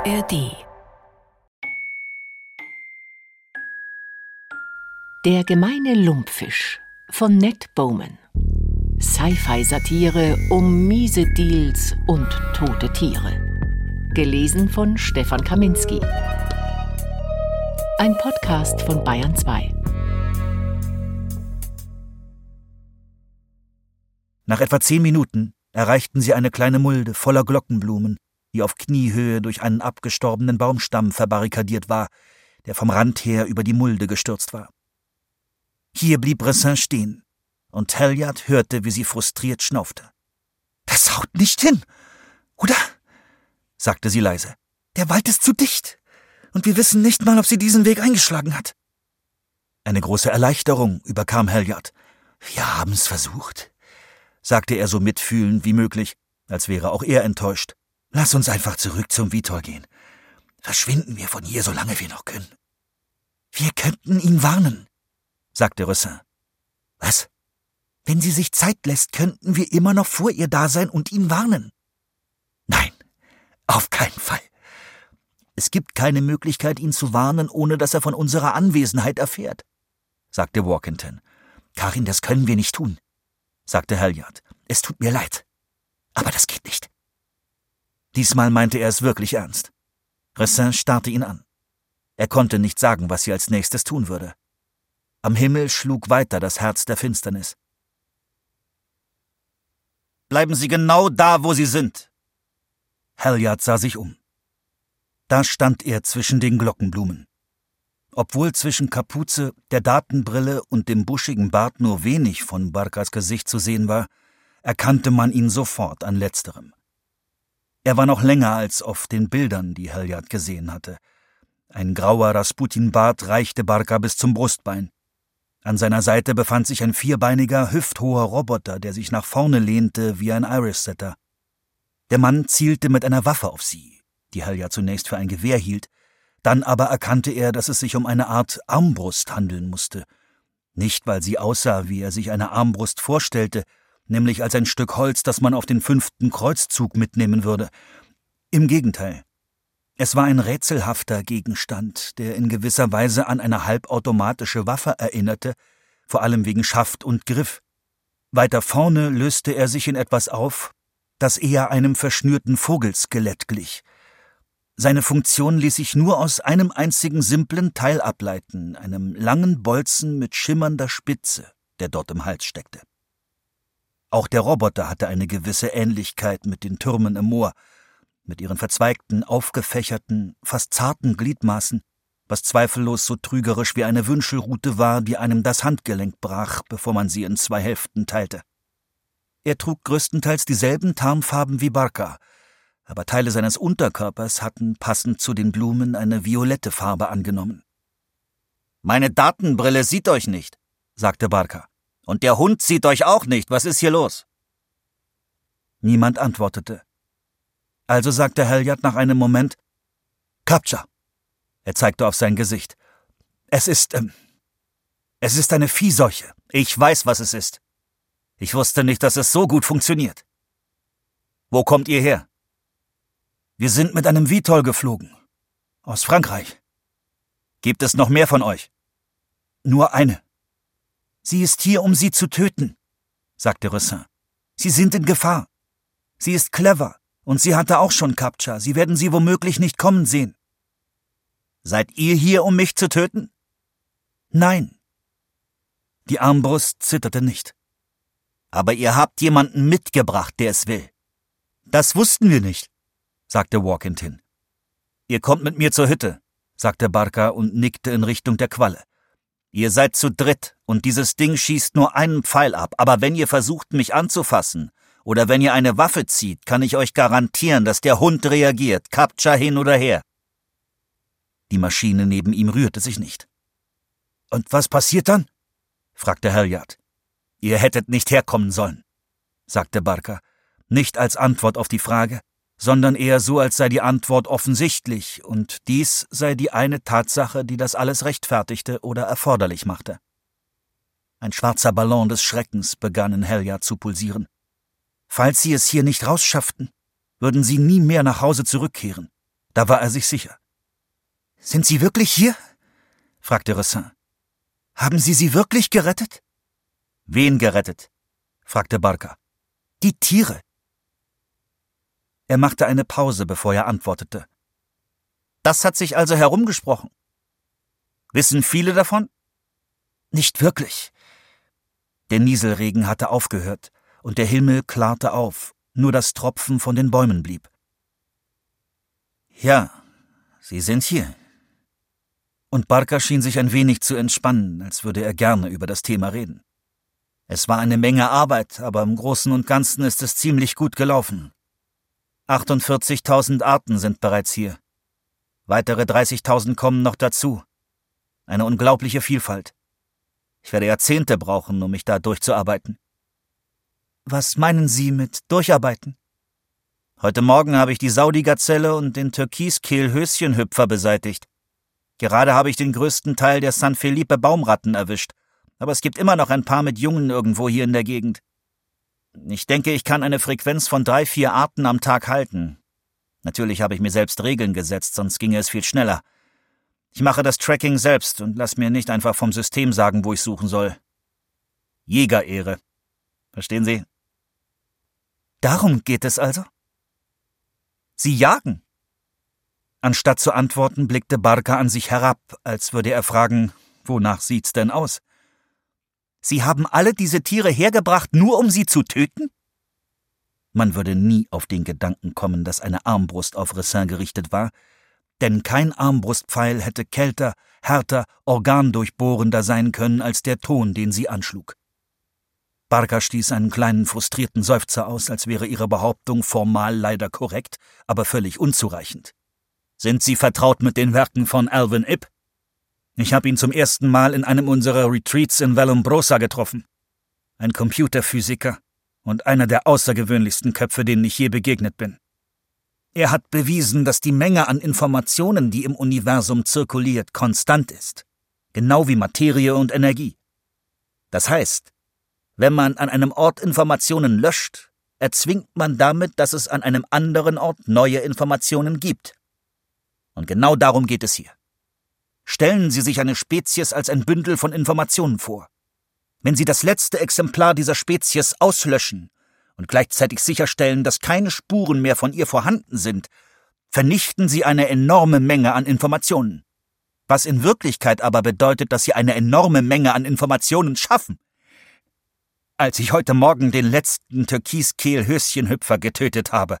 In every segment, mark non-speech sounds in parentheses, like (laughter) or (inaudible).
ARD Der gemeine Lumpfisch von Ned Bowman. Sci-Fi-Satire um miese Deals und tote Tiere. Gelesen von Stefan Kaminski. Ein Podcast von Bayern 2. Nach etwa zehn Minuten erreichten sie eine kleine Mulde voller Glockenblumen, die auf Kniehöhe durch einen abgestorbenen Baumstamm verbarrikadiert war, der vom Rand her über die Mulde gestürzt war. Hier blieb Bressin stehen, und Halliard hörte, wie sie frustriert schnaufte. Das haut nicht hin, oder? sagte sie leise. Der Wald ist zu dicht, und wir wissen nicht mal, ob sie diesen Weg eingeschlagen hat. Eine große Erleichterung überkam Halliard. Wir haben's versucht, sagte er so mitfühlend wie möglich, als wäre auch er enttäuscht. Lass uns einfach zurück zum Vitor gehen. Verschwinden wir von hier, solange wir noch können. Wir könnten ihn warnen, sagte Rossin. Was? Wenn sie sich Zeit lässt, könnten wir immer noch vor ihr da sein und ihn warnen. Nein, auf keinen Fall. Es gibt keine Möglichkeit, ihn zu warnen, ohne dass er von unserer Anwesenheit erfährt, sagte Walkington. Karin, das können wir nicht tun, sagte Halliard. Es tut mir leid. Aber das geht nicht. Diesmal meinte er es wirklich ernst. Ressin starrte ihn an. Er konnte nicht sagen, was sie als nächstes tun würde. Am Himmel schlug weiter das Herz der Finsternis. Bleiben Sie genau da, wo Sie sind. Halliard sah sich um. Da stand er zwischen den Glockenblumen. Obwohl zwischen Kapuze, der Datenbrille und dem buschigen Bart nur wenig von Barkas Gesicht zu sehen war, erkannte man ihn sofort an letzterem. Er war noch länger als auf den Bildern, die Halliard gesehen hatte. Ein grauer Rasputin-Bart reichte Barka bis zum Brustbein. An seiner Seite befand sich ein vierbeiniger, hüfthoher Roboter, der sich nach vorne lehnte wie ein Iris-Setter. Der Mann zielte mit einer Waffe auf sie, die Halliard zunächst für ein Gewehr hielt, dann aber erkannte er, dass es sich um eine Art Armbrust handeln musste. Nicht, weil sie aussah, wie er sich eine Armbrust vorstellte, nämlich als ein Stück Holz, das man auf den fünften Kreuzzug mitnehmen würde. Im Gegenteil. Es war ein rätselhafter Gegenstand, der in gewisser Weise an eine halbautomatische Waffe erinnerte, vor allem wegen Schaft und Griff. Weiter vorne löste er sich in etwas auf, das eher einem verschnürten Vogelskelett glich. Seine Funktion ließ sich nur aus einem einzigen simplen Teil ableiten, einem langen Bolzen mit schimmernder Spitze, der dort im Hals steckte. Auch der Roboter hatte eine gewisse Ähnlichkeit mit den Türmen im Moor, mit ihren verzweigten, aufgefächerten, fast zarten Gliedmaßen, was zweifellos so trügerisch wie eine Wünschelrute war, die einem das Handgelenk brach, bevor man sie in zwei Hälften teilte. Er trug größtenteils dieselben Tarnfarben wie Barca, aber Teile seines Unterkörpers hatten passend zu den Blumen eine violette Farbe angenommen. Meine Datenbrille sieht euch nicht, sagte Barca. Und der Hund sieht euch auch nicht. Was ist hier los? Niemand antwortete. Also sagte Halliard nach einem Moment Kapcha. Er zeigte auf sein Gesicht. Es ist, ähm, es ist eine Viehseuche. Ich weiß, was es ist. Ich wusste nicht, dass es so gut funktioniert. Wo kommt ihr her? Wir sind mit einem Vitol geflogen. Aus Frankreich. Gibt es noch mehr von euch? Nur eine. Sie ist hier, um sie zu töten, sagte Rossin. Sie sind in Gefahr. Sie ist clever, und sie hatte auch schon Captcha. Sie werden sie womöglich nicht kommen sehen. Seid ihr hier, um mich zu töten? Nein. Die Armbrust zitterte nicht. Aber ihr habt jemanden mitgebracht, der es will. Das wussten wir nicht, sagte Walkington. Ihr kommt mit mir zur Hütte, sagte Barker und nickte in Richtung der Qualle. Ihr seid zu dritt und dieses Ding schießt nur einen Pfeil ab, aber wenn ihr versucht, mich anzufassen oder wenn ihr eine Waffe zieht, kann ich euch garantieren, dass der Hund reagiert, Captcha hin oder her. Die Maschine neben ihm rührte sich nicht. Und was passiert dann? fragte Halliard. Ihr hättet nicht herkommen sollen, sagte Barker, nicht als Antwort auf die Frage, sondern eher so, als sei die Antwort offensichtlich, und dies sei die eine Tatsache, die das alles rechtfertigte oder erforderlich machte. Ein schwarzer Ballon des Schreckens begann in Helja zu pulsieren. Falls sie es hier nicht rausschafften, würden sie nie mehr nach Hause zurückkehren. Da war er sich sicher. Sind Sie wirklich hier? fragte Ressin. Haben Sie sie wirklich gerettet? Wen gerettet? fragte Barker. Die Tiere. Er machte eine Pause, bevor er antwortete. Das hat sich also herumgesprochen. Wissen viele davon? Nicht wirklich. Der Nieselregen hatte aufgehört, und der Himmel klarte auf, nur das Tropfen von den Bäumen blieb. Ja, Sie sind hier. Und Barker schien sich ein wenig zu entspannen, als würde er gerne über das Thema reden. Es war eine Menge Arbeit, aber im Großen und Ganzen ist es ziemlich gut gelaufen. 48.000 Arten sind bereits hier. Weitere 30.000 kommen noch dazu. Eine unglaubliche Vielfalt. Ich werde Jahrzehnte brauchen, um mich da durchzuarbeiten. Was meinen Sie mit durcharbeiten? Heute Morgen habe ich die Saudi-Gazelle und den Türkiskehl-Höschenhüpfer beseitigt. Gerade habe ich den größten Teil der San Felipe Baumratten erwischt, aber es gibt immer noch ein paar mit Jungen irgendwo hier in der Gegend. Ich denke, ich kann eine Frequenz von drei, vier Arten am Tag halten. Natürlich habe ich mir selbst Regeln gesetzt, sonst ginge es viel schneller. Ich mache das Tracking selbst und lass mir nicht einfach vom System sagen, wo ich suchen soll. Jägerehre. Verstehen Sie? Darum geht es also? Sie jagen. Anstatt zu antworten, blickte Barker an sich herab, als würde er fragen, wonach sieht's denn aus? Sie haben alle diese Tiere hergebracht, nur um sie zu töten? Man würde nie auf den Gedanken kommen, dass eine Armbrust auf Ressin gerichtet war, denn kein Armbrustpfeil hätte kälter, härter, organdurchbohrender sein können als der Ton, den sie anschlug. Barker stieß einen kleinen frustrierten Seufzer aus, als wäre ihre Behauptung formal leider korrekt, aber völlig unzureichend. Sind Sie vertraut mit den Werken von Alvin Ip? Ich habe ihn zum ersten Mal in einem unserer Retreats in Vallombrosa getroffen. Ein Computerphysiker und einer der außergewöhnlichsten Köpfe, denen ich je begegnet bin. Er hat bewiesen, dass die Menge an Informationen, die im Universum zirkuliert, konstant ist, genau wie Materie und Energie. Das heißt, wenn man an einem Ort Informationen löscht, erzwingt man damit, dass es an einem anderen Ort neue Informationen gibt. Und genau darum geht es hier. Stellen Sie sich eine Spezies als ein Bündel von Informationen vor. Wenn Sie das letzte Exemplar dieser Spezies auslöschen und gleichzeitig sicherstellen, dass keine Spuren mehr von ihr vorhanden sind, vernichten Sie eine enorme Menge an Informationen. Was in Wirklichkeit aber bedeutet, dass Sie eine enorme Menge an Informationen schaffen. Als ich heute Morgen den letzten Türkiskehl-Höschenhüpfer getötet habe,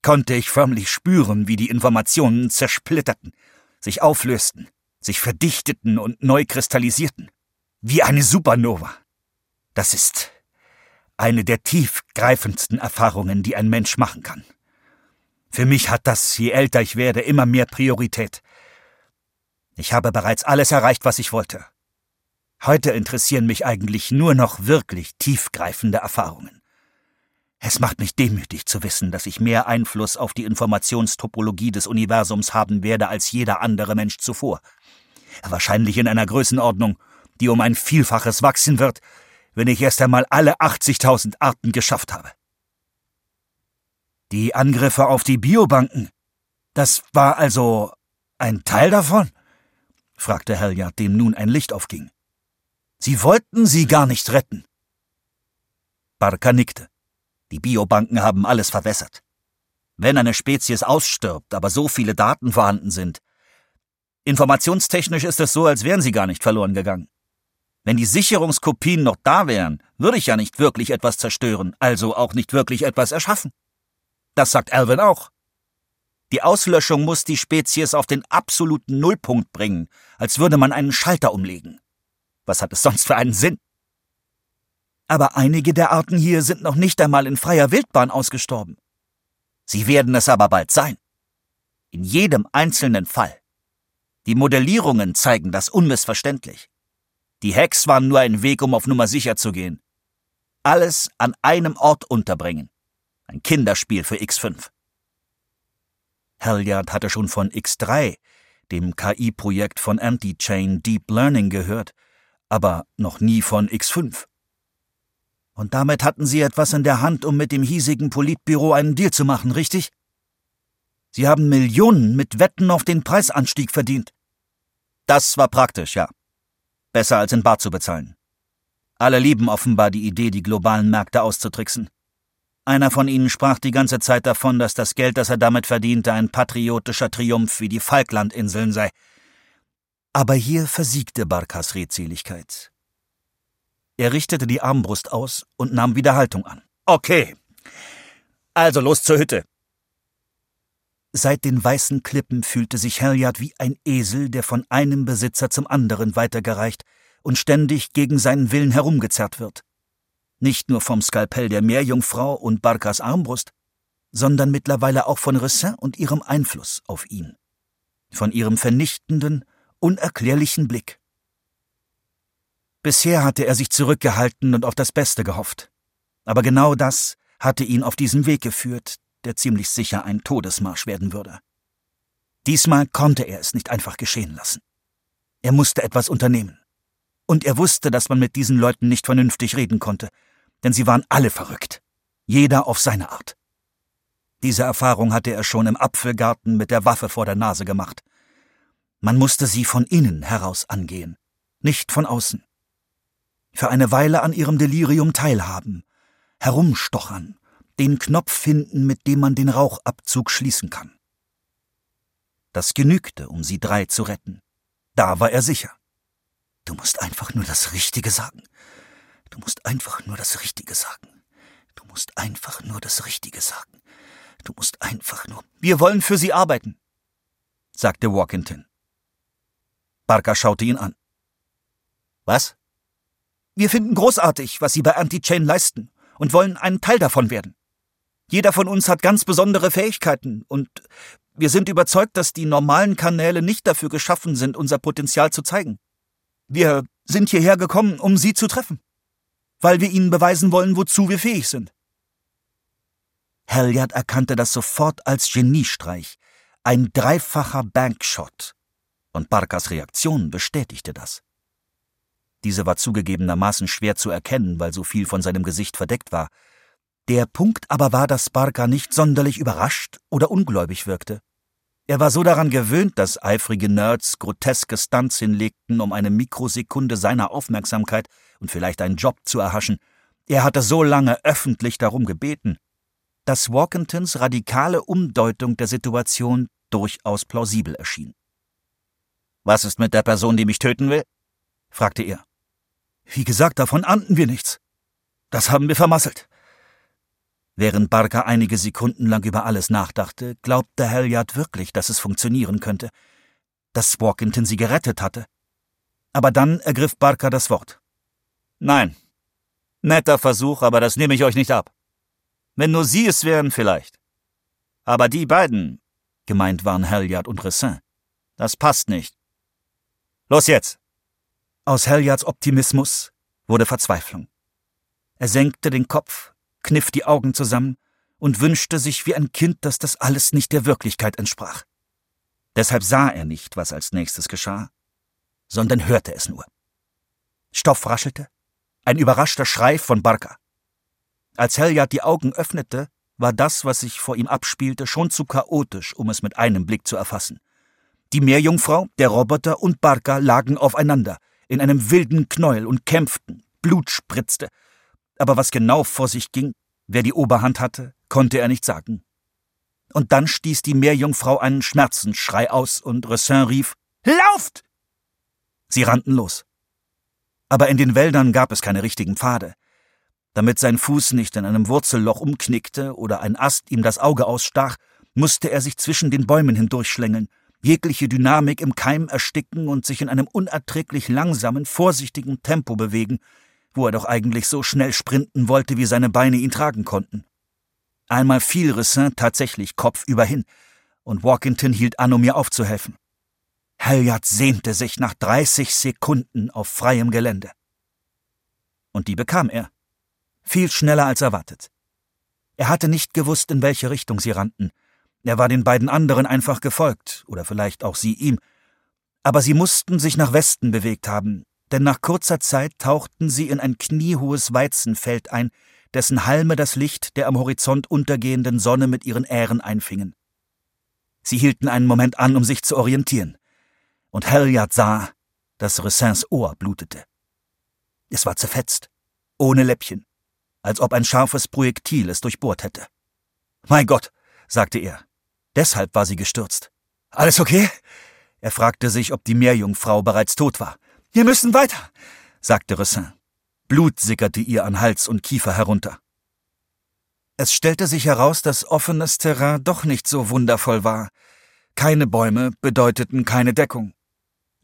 konnte ich förmlich spüren, wie die Informationen zersplitterten, sich auflösten, sich verdichteten und neu kristallisierten. Wie eine Supernova. Das ist eine der tiefgreifendsten Erfahrungen, die ein Mensch machen kann. Für mich hat das, je älter ich werde, immer mehr Priorität. Ich habe bereits alles erreicht, was ich wollte. Heute interessieren mich eigentlich nur noch wirklich tiefgreifende Erfahrungen. Es macht mich demütig zu wissen, dass ich mehr Einfluss auf die Informationstopologie des Universums haben werde als jeder andere Mensch zuvor. Wahrscheinlich in einer Größenordnung, die um ein Vielfaches wachsen wird, wenn ich erst einmal alle 80.000 Arten geschafft habe. Die Angriffe auf die Biobanken, das war also ein Teil davon? fragte Halliard, dem nun ein Licht aufging. Sie wollten sie gar nicht retten. Barker nickte. Die Biobanken haben alles verwässert. Wenn eine Spezies ausstirbt, aber so viele Daten vorhanden sind, informationstechnisch ist es so, als wären sie gar nicht verloren gegangen. Wenn die Sicherungskopien noch da wären, würde ich ja nicht wirklich etwas zerstören, also auch nicht wirklich etwas erschaffen. Das sagt Alvin auch. Die Auslöschung muss die Spezies auf den absoluten Nullpunkt bringen, als würde man einen Schalter umlegen. Was hat es sonst für einen Sinn? Aber einige der Arten hier sind noch nicht einmal in freier Wildbahn ausgestorben. Sie werden es aber bald sein. In jedem einzelnen Fall. Die Modellierungen zeigen das unmissverständlich. Die Hacks waren nur ein Weg, um auf Nummer sicher zu gehen. Alles an einem Ort unterbringen. Ein Kinderspiel für X5. Halliard hatte schon von X3, dem KI-Projekt von Anti-Chain Deep Learning, gehört aber noch nie von X5. Und damit hatten Sie etwas in der Hand, um mit dem hiesigen Politbüro einen Deal zu machen, richtig? Sie haben Millionen mit Wetten auf den Preisanstieg verdient. Das war praktisch, ja. Besser als in Bar zu bezahlen. Alle lieben offenbar die Idee, die globalen Märkte auszutricksen. Einer von ihnen sprach die ganze Zeit davon, dass das Geld, das er damit verdiente, ein patriotischer Triumph wie die Falklandinseln sei. Aber hier versiegte Barkas Redseligkeit. Er richtete die Armbrust aus und nahm wieder Haltung an. Okay. Also los zur Hütte. Seit den weißen Klippen fühlte sich Halliard wie ein Esel, der von einem Besitzer zum anderen weitergereicht und ständig gegen seinen Willen herumgezerrt wird. Nicht nur vom Skalpell der Meerjungfrau und Barkas Armbrust, sondern mittlerweile auch von Ressin und ihrem Einfluss auf ihn. Von ihrem vernichtenden, unerklärlichen Blick. Bisher hatte er sich zurückgehalten und auf das Beste gehofft. Aber genau das hatte ihn auf diesen Weg geführt, der ziemlich sicher ein Todesmarsch werden würde. Diesmal konnte er es nicht einfach geschehen lassen. Er musste etwas unternehmen. Und er wusste, dass man mit diesen Leuten nicht vernünftig reden konnte, denn sie waren alle verrückt. Jeder auf seine Art. Diese Erfahrung hatte er schon im Apfelgarten mit der Waffe vor der Nase gemacht. Man musste sie von innen heraus angehen, nicht von außen. Für eine Weile an ihrem Delirium teilhaben, herumstochern, den Knopf finden, mit dem man den Rauchabzug schließen kann. Das genügte, um sie drei zu retten. Da war er sicher. Du musst einfach nur das Richtige sagen. Du musst einfach nur das Richtige sagen. Du musst einfach nur das Richtige sagen. Du musst einfach nur. Wir wollen für Sie arbeiten, sagte Walkington. Barker schaute ihn an. Was? Wir finden großartig, was Sie bei Anti-Chain leisten und wollen ein Teil davon werden. Jeder von uns hat ganz besondere Fähigkeiten und wir sind überzeugt, dass die normalen Kanäle nicht dafür geschaffen sind, unser Potenzial zu zeigen. Wir sind hierher gekommen, um Sie zu treffen, weil wir Ihnen beweisen wollen, wozu wir fähig sind. Halliard erkannte das sofort als Geniestreich, ein dreifacher Bankshot, und Barkas Reaktion bestätigte das. Diese war zugegebenermaßen schwer zu erkennen, weil so viel von seinem Gesicht verdeckt war. Der Punkt aber war, dass Barker nicht sonderlich überrascht oder ungläubig wirkte. Er war so daran gewöhnt, dass eifrige Nerds groteske Stunts hinlegten, um eine Mikrosekunde seiner Aufmerksamkeit und vielleicht einen Job zu erhaschen. Er hatte so lange öffentlich darum gebeten, dass Walkingtons radikale Umdeutung der Situation durchaus plausibel erschien. Was ist mit der Person, die mich töten will? fragte er. Wie gesagt, davon ahnten wir nichts. Das haben wir vermasselt. Während Barker einige Sekunden lang über alles nachdachte, glaubte Halliard wirklich, dass es funktionieren könnte, dass Walkington sie gerettet hatte. Aber dann ergriff Barker das Wort. Nein. Netter Versuch, aber das nehme ich euch nicht ab. Wenn nur Sie es wären, vielleicht. Aber die beiden, gemeint waren Halliard und Ressin, das passt nicht. Los jetzt! Aus Halliards Optimismus wurde Verzweiflung. Er senkte den Kopf, kniff die Augen zusammen und wünschte sich wie ein Kind, dass das alles nicht der Wirklichkeit entsprach. Deshalb sah er nicht, was als nächstes geschah, sondern hörte es nur. Stoff raschelte, ein überraschter Schrei von Barker. Als Helyard die Augen öffnete, war das, was sich vor ihm abspielte, schon zu chaotisch, um es mit einem Blick zu erfassen. Die Meerjungfrau, der Roboter und Barker lagen aufeinander, in einem wilden Knäuel und kämpften, Blut spritzte, aber was genau vor sich ging, wer die Oberhand hatte, konnte er nicht sagen. Und dann stieß die Meerjungfrau einen Schmerzensschrei aus und Ressin rief Lauft! Sie rannten los. Aber in den Wäldern gab es keine richtigen Pfade. Damit sein Fuß nicht in einem Wurzelloch umknickte oder ein Ast ihm das Auge ausstach, musste er sich zwischen den Bäumen hindurchschlängeln, jegliche Dynamik im Keim ersticken und sich in einem unerträglich langsamen, vorsichtigen Tempo bewegen, wo er doch eigentlich so schnell sprinten wollte, wie seine Beine ihn tragen konnten. Einmal fiel Ressin tatsächlich kopfüber hin, und Walkington hielt an, um mir aufzuhelfen. Halliard sehnte sich nach 30 Sekunden auf freiem Gelände. Und die bekam er. Viel schneller als erwartet. Er hatte nicht gewusst, in welche Richtung sie rannten. Er war den beiden anderen einfach gefolgt, oder vielleicht auch sie ihm. Aber sie mussten sich nach Westen bewegt haben, denn nach kurzer Zeit tauchten sie in ein kniehohes Weizenfeld ein, dessen Halme das Licht der am Horizont untergehenden Sonne mit ihren Ähren einfingen. Sie hielten einen Moment an, um sich zu orientieren. Und Halliard sah, dass Ressins Ohr blutete. Es war zerfetzt, ohne Läppchen, als ob ein scharfes Projektil es durchbohrt hätte. Mein Gott, sagte er. Deshalb war sie gestürzt. Alles okay? Er fragte sich, ob die Meerjungfrau bereits tot war. Wir müssen weiter, sagte Ressin. Blut sickerte ihr an Hals und Kiefer herunter. Es stellte sich heraus, dass offenes Terrain doch nicht so wundervoll war. Keine Bäume bedeuteten keine Deckung.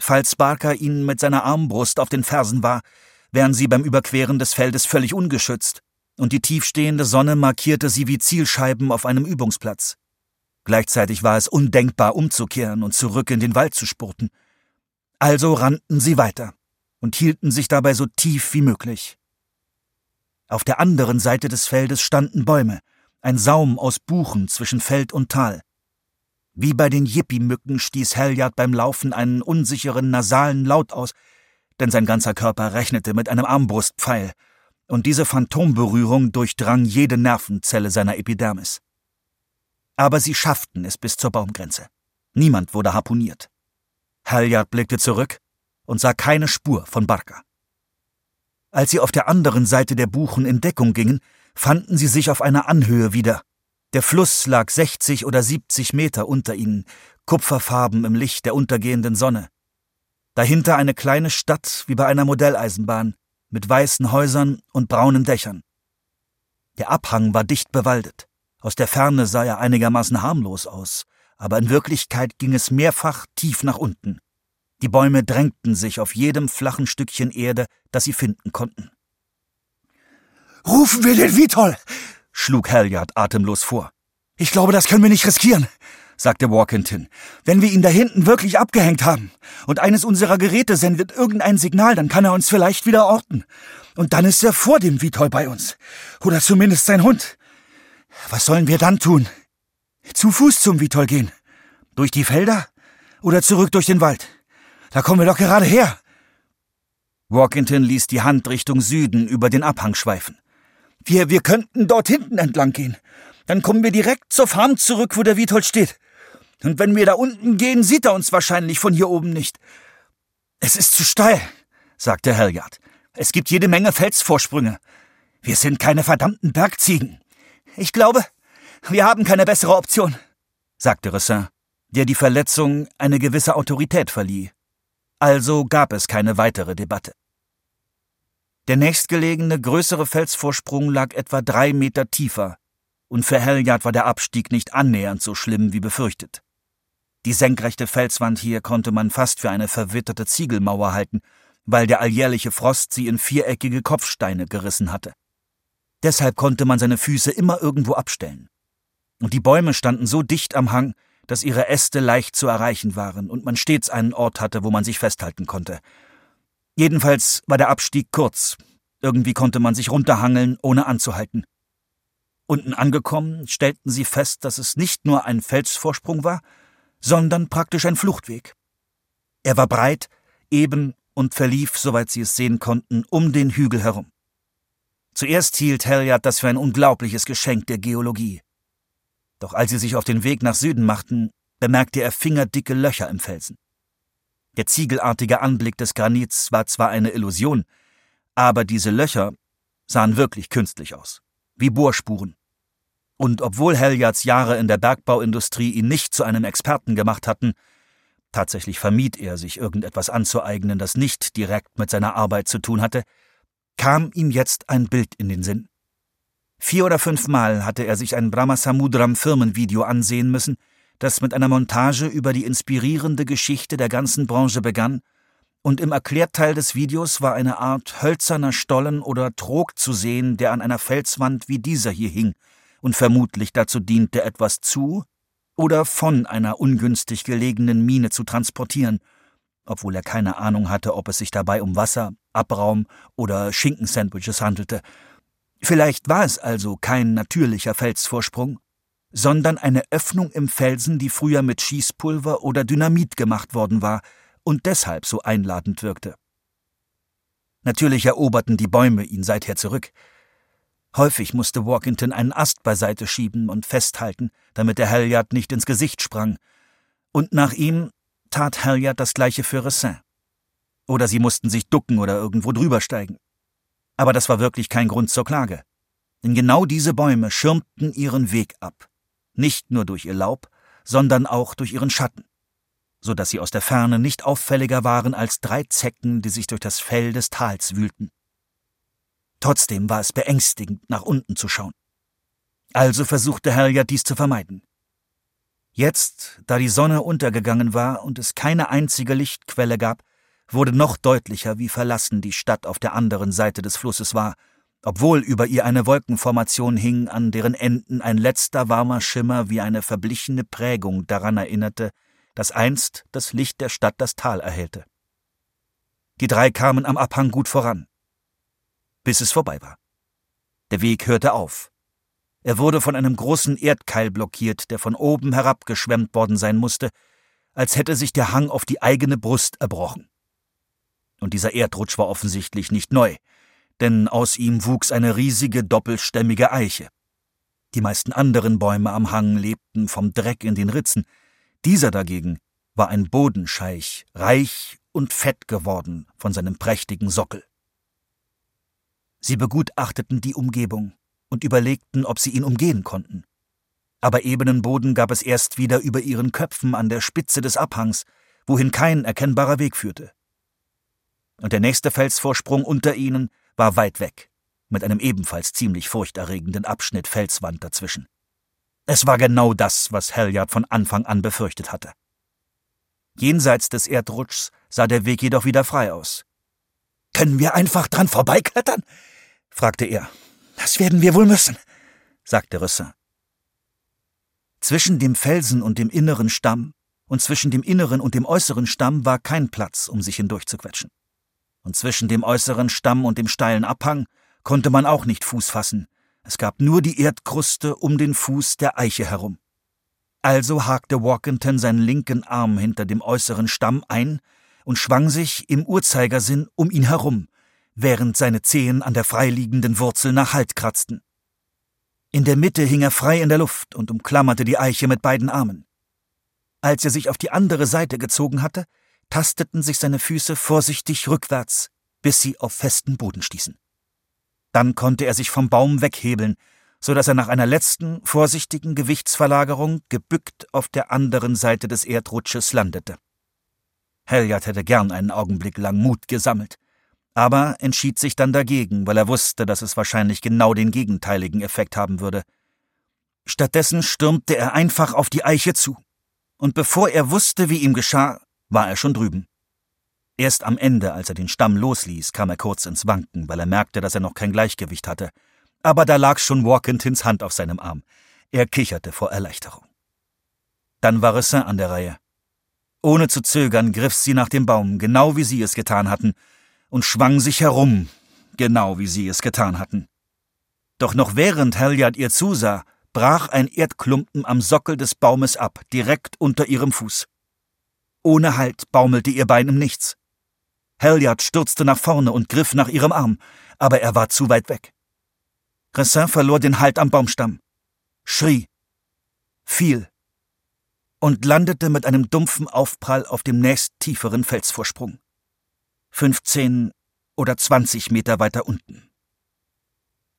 Falls Barker ihnen mit seiner Armbrust auf den Fersen war, wären sie beim Überqueren des Feldes völlig ungeschützt, und die tiefstehende Sonne markierte sie wie Zielscheiben auf einem Übungsplatz. Gleichzeitig war es undenkbar, umzukehren und zurück in den Wald zu spurten. Also rannten sie weiter und hielten sich dabei so tief wie möglich. Auf der anderen Seite des Feldes standen Bäume, ein Saum aus Buchen zwischen Feld und Tal. Wie bei den Yippie-Mücken stieß Halliard beim Laufen einen unsicheren nasalen Laut aus, denn sein ganzer Körper rechnete mit einem Armbrustpfeil, und diese Phantomberührung durchdrang jede Nervenzelle seiner Epidermis. Aber sie schafften es bis zur Baumgrenze. Niemand wurde harpuniert. Halliard blickte zurück und sah keine Spur von Barker. Als sie auf der anderen Seite der Buchen in Deckung gingen, fanden sie sich auf einer Anhöhe wieder, der Fluss lag 60 oder 70 Meter unter ihnen, Kupferfarben im Licht der untergehenden Sonne. Dahinter eine kleine Stadt wie bei einer Modelleisenbahn, mit weißen Häusern und braunen Dächern. Der Abhang war dicht bewaldet. Aus der Ferne sah er einigermaßen harmlos aus, aber in Wirklichkeit ging es mehrfach tief nach unten. Die Bäume drängten sich auf jedem flachen Stückchen Erde, das sie finden konnten. Rufen wir den Vitol! schlug Halliard atemlos vor. Ich glaube, das können wir nicht riskieren, sagte Walkington. Wenn wir ihn da hinten wirklich abgehängt haben und eines unserer Geräte sendet irgendein Signal, dann kann er uns vielleicht wieder orten. Und dann ist er vor dem Vitol bei uns. Oder zumindest sein Hund. Was sollen wir dann tun? Zu Fuß zum Vitol gehen? Durch die Felder? Oder zurück durch den Wald? Da kommen wir doch gerade her. Walkington ließ die Hand Richtung Süden über den Abhang schweifen. Wir, wir könnten dort hinten entlang gehen. Dann kommen wir direkt zur Farm zurück, wo der Witold steht. Und wenn wir da unten gehen, sieht er uns wahrscheinlich von hier oben nicht. Es ist zu steil, sagte Halliard. Es gibt jede Menge Felsvorsprünge. Wir sind keine verdammten Bergziegen. Ich glaube, wir haben keine bessere Option, sagte Ressin, der die Verletzung eine gewisse Autorität verlieh. Also gab es keine weitere Debatte. Der nächstgelegene größere Felsvorsprung lag etwa drei Meter tiefer, und für Halliard war der Abstieg nicht annähernd so schlimm wie befürchtet. Die senkrechte Felswand hier konnte man fast für eine verwitterte Ziegelmauer halten, weil der alljährliche Frost sie in viereckige Kopfsteine gerissen hatte. Deshalb konnte man seine Füße immer irgendwo abstellen. Und die Bäume standen so dicht am Hang, dass ihre Äste leicht zu erreichen waren und man stets einen Ort hatte, wo man sich festhalten konnte, Jedenfalls war der Abstieg kurz. Irgendwie konnte man sich runterhangeln, ohne anzuhalten. Unten angekommen, stellten sie fest, dass es nicht nur ein Felsvorsprung war, sondern praktisch ein Fluchtweg. Er war breit, eben und verlief, soweit sie es sehen konnten, um den Hügel herum. Zuerst hielt Halliard das für ein unglaubliches Geschenk der Geologie. Doch als sie sich auf den Weg nach Süden machten, bemerkte er fingerdicke Löcher im Felsen. Der ziegelartige Anblick des Granits war zwar eine Illusion, aber diese Löcher sahen wirklich künstlich aus, wie Bohrspuren. Und obwohl Halliards Jahre in der Bergbauindustrie ihn nicht zu einem Experten gemacht hatten, tatsächlich vermied er, sich irgendetwas anzueignen, das nicht direkt mit seiner Arbeit zu tun hatte, kam ihm jetzt ein Bild in den Sinn. Vier oder fünfmal hatte er sich ein Brahmasamudram Firmenvideo ansehen müssen, das mit einer Montage über die inspirierende Geschichte der ganzen Branche begann, und im Erklärteil des Videos war eine Art hölzerner Stollen oder Trog zu sehen, der an einer Felswand wie dieser hier hing und vermutlich dazu diente, etwas zu oder von einer ungünstig gelegenen Mine zu transportieren, obwohl er keine Ahnung hatte, ob es sich dabei um Wasser, Abraum oder Schinkensandwiches handelte. Vielleicht war es also kein natürlicher Felsvorsprung, sondern eine Öffnung im Felsen, die früher mit Schießpulver oder Dynamit gemacht worden war und deshalb so einladend wirkte. Natürlich eroberten die Bäume ihn seither zurück. Häufig musste Walkington einen Ast beiseite schieben und festhalten, damit der Halliard nicht ins Gesicht sprang. Und nach ihm tat Halliard das gleiche für Ressin. Oder sie mussten sich ducken oder irgendwo drüber steigen. Aber das war wirklich kein Grund zur Klage. Denn genau diese Bäume schirmten ihren Weg ab. Nicht nur durch ihr Laub, sondern auch durch ihren Schatten. So dass sie aus der Ferne nicht auffälliger waren als drei Zecken, die sich durch das Fell des Tals wühlten. Trotzdem war es beängstigend, nach unten zu schauen. Also versuchte Halliard dies zu vermeiden. Jetzt, da die Sonne untergegangen war und es keine einzige Lichtquelle gab, wurde noch deutlicher, wie verlassen die Stadt auf der anderen Seite des Flusses war, obwohl über ihr eine Wolkenformation hing, an deren Enden ein letzter warmer Schimmer wie eine verblichene Prägung daran erinnerte, dass einst das Licht der Stadt das Tal erhellte. Die drei kamen am Abhang gut voran bis es vorbei war. Der Weg hörte auf. Er wurde von einem großen Erdkeil blockiert, der von oben herabgeschwemmt worden sein musste, als hätte sich der Hang auf die eigene Brust erbrochen. Und dieser Erdrutsch war offensichtlich nicht neu, denn aus ihm wuchs eine riesige doppelstämmige Eiche. Die meisten anderen Bäume am Hang lebten vom Dreck in den Ritzen, dieser dagegen war ein Bodenscheich, reich und fett geworden von seinem prächtigen Sockel. Sie begutachteten die Umgebung und überlegten, ob sie ihn umgehen konnten. Aber ebenen Boden gab es erst wieder über ihren Köpfen an der Spitze des Abhangs, wohin kein erkennbarer Weg führte. Und der nächste Felsvorsprung unter ihnen war weit weg, mit einem ebenfalls ziemlich furchterregenden Abschnitt Felswand dazwischen. Es war genau das, was Halliard von Anfang an befürchtet hatte. Jenseits des Erdrutschs sah der Weg jedoch wieder frei aus. Können wir einfach dran vorbeiklettern? fragte er. Das werden wir wohl müssen, sagte Rösser. Zwischen dem Felsen und dem inneren Stamm und zwischen dem inneren und dem äußeren Stamm war kein Platz, um sich hindurchzuquetschen. Und zwischen dem äußeren Stamm und dem steilen Abhang konnte man auch nicht Fuß fassen. Es gab nur die Erdkruste um den Fuß der Eiche herum. Also hakte Walkington seinen linken Arm hinter dem äußeren Stamm ein und schwang sich im Uhrzeigersinn um ihn herum, während seine Zehen an der freiliegenden Wurzel nach Halt kratzten. In der Mitte hing er frei in der Luft und umklammerte die Eiche mit beiden Armen. Als er sich auf die andere Seite gezogen hatte, tasteten sich seine Füße vorsichtig rückwärts, bis sie auf festen Boden stießen. Dann konnte er sich vom Baum weghebeln, so dass er nach einer letzten, vorsichtigen Gewichtsverlagerung gebückt auf der anderen Seite des Erdrutsches landete. Halliard hätte gern einen Augenblick lang Mut gesammelt aber entschied sich dann dagegen, weil er wusste, dass es wahrscheinlich genau den gegenteiligen Effekt haben würde. Stattdessen stürmte er einfach auf die Eiche zu, und bevor er wusste, wie ihm geschah, war er schon drüben. Erst am Ende, als er den Stamm losließ, kam er kurz ins Wanken, weil er merkte, dass er noch kein Gleichgewicht hatte. Aber da lag schon Walkintons Hand auf seinem Arm. Er kicherte vor Erleichterung. Dann war Ressin an der Reihe. Ohne zu zögern griff sie nach dem Baum, genau wie sie es getan hatten, und schwang sich herum, genau wie sie es getan hatten. Doch noch während Halliard ihr zusah, brach ein Erdklumpen am Sockel des Baumes ab, direkt unter ihrem Fuß. Ohne Halt baumelte ihr Bein im Nichts. Halliard stürzte nach vorne und griff nach ihrem Arm, aber er war zu weit weg. Ressin verlor den Halt am Baumstamm, schrie, fiel und landete mit einem dumpfen Aufprall auf dem nächst tieferen Felsvorsprung. 15 oder 20 Meter weiter unten.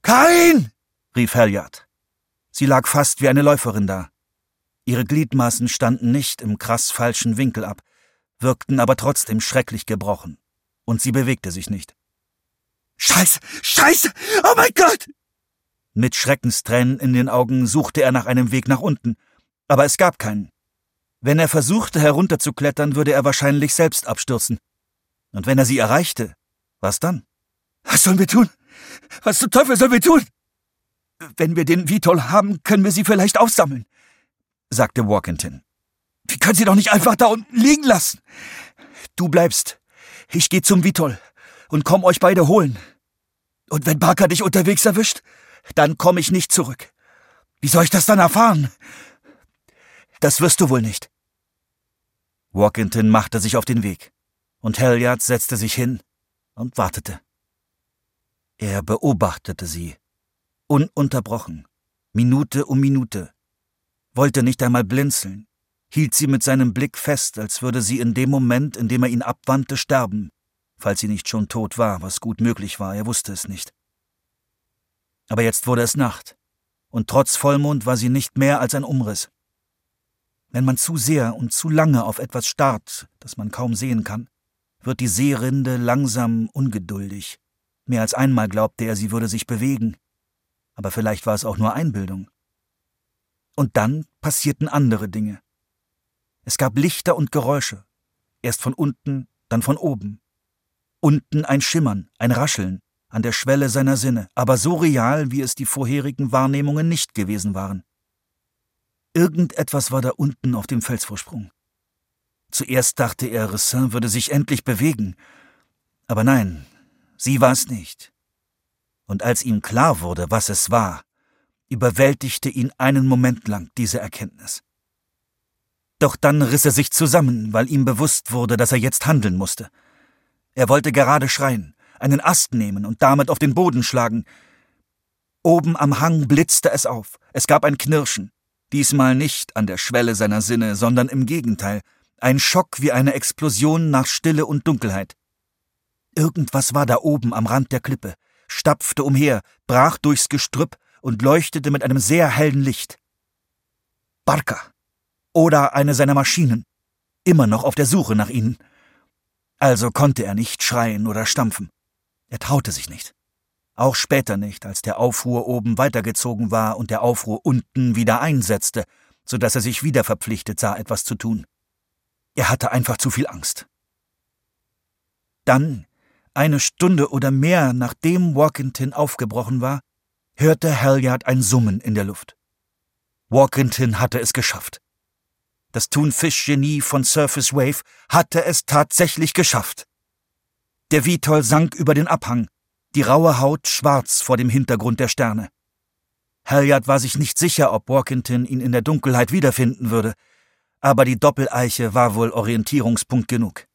Karin! rief Halliard. Sie lag fast wie eine Läuferin da. Ihre Gliedmaßen standen nicht im krass falschen Winkel ab, wirkten aber trotzdem schrecklich gebrochen. Und sie bewegte sich nicht. Scheiße! Scheiße! Oh mein Gott! Mit Schreckenstränen in den Augen suchte er nach einem Weg nach unten, aber es gab keinen. Wenn er versuchte herunterzuklettern, würde er wahrscheinlich selbst abstürzen. Und wenn er sie erreichte, was dann? Was sollen wir tun? Was zum Teufel sollen wir tun? Wenn wir den Vitol haben, können wir sie vielleicht aufsammeln, sagte Walkington. Wir können sie doch nicht einfach da unten liegen lassen. Du bleibst. Ich geh zum Vitol und komm euch beide holen. Und wenn Barker dich unterwegs erwischt, dann komm ich nicht zurück. Wie soll ich das dann erfahren? Das wirst du wohl nicht. Walkington machte sich auf den Weg und Halliard setzte sich hin und wartete. Er beobachtete sie, Ununterbrochen, Minute um Minute, wollte nicht einmal blinzeln, hielt sie mit seinem Blick fest, als würde sie in dem Moment, in dem er ihn abwandte, sterben, falls sie nicht schon tot war, was gut möglich war, er wusste es nicht. Aber jetzt wurde es Nacht, und trotz Vollmond war sie nicht mehr als ein Umriss. Wenn man zu sehr und zu lange auf etwas starrt, das man kaum sehen kann, wird die Seerinde langsam ungeduldig. Mehr als einmal glaubte er, sie würde sich bewegen. Aber vielleicht war es auch nur Einbildung. Und dann passierten andere Dinge. Es gab Lichter und Geräusche. Erst von unten, dann von oben. Unten ein Schimmern, ein Rascheln, an der Schwelle seiner Sinne, aber so real, wie es die vorherigen Wahrnehmungen nicht gewesen waren. Irgendetwas war da unten auf dem Felsvorsprung. Zuerst dachte er, Ressin würde sich endlich bewegen. Aber nein, sie war es nicht. Und als ihm klar wurde, was es war, überwältigte ihn einen Moment lang diese Erkenntnis. Doch dann riss er sich zusammen, weil ihm bewusst wurde, dass er jetzt handeln musste. Er wollte gerade schreien, einen Ast nehmen und damit auf den Boden schlagen. Oben am Hang blitzte es auf, es gab ein Knirschen, diesmal nicht an der Schwelle seiner Sinne, sondern im Gegenteil, ein Schock wie eine Explosion nach Stille und Dunkelheit. Irgendwas war da oben am Rand der Klippe, stapfte umher, brach durchs Gestrüpp und leuchtete mit einem sehr hellen Licht. Barca. Oder eine seiner Maschinen. Immer noch auf der Suche nach ihnen. Also konnte er nicht schreien oder stampfen. Er traute sich nicht. Auch später nicht, als der Aufruhr oben weitergezogen war und der Aufruhr unten wieder einsetzte, so dass er sich wieder verpflichtet sah, etwas zu tun. Er hatte einfach zu viel Angst. Dann, eine Stunde oder mehr nachdem Walkington aufgebrochen war, hörte Halliard ein Summen in der Luft. Walkington hatte es geschafft. Das Thunfisch-Genie von Surface Wave hatte es tatsächlich geschafft. Der Vitol sank über den Abhang, die raue Haut schwarz vor dem Hintergrund der Sterne. Halliard war sich nicht sicher, ob Walkington ihn in der Dunkelheit wiederfinden würde, aber die Doppeleiche war wohl Orientierungspunkt genug.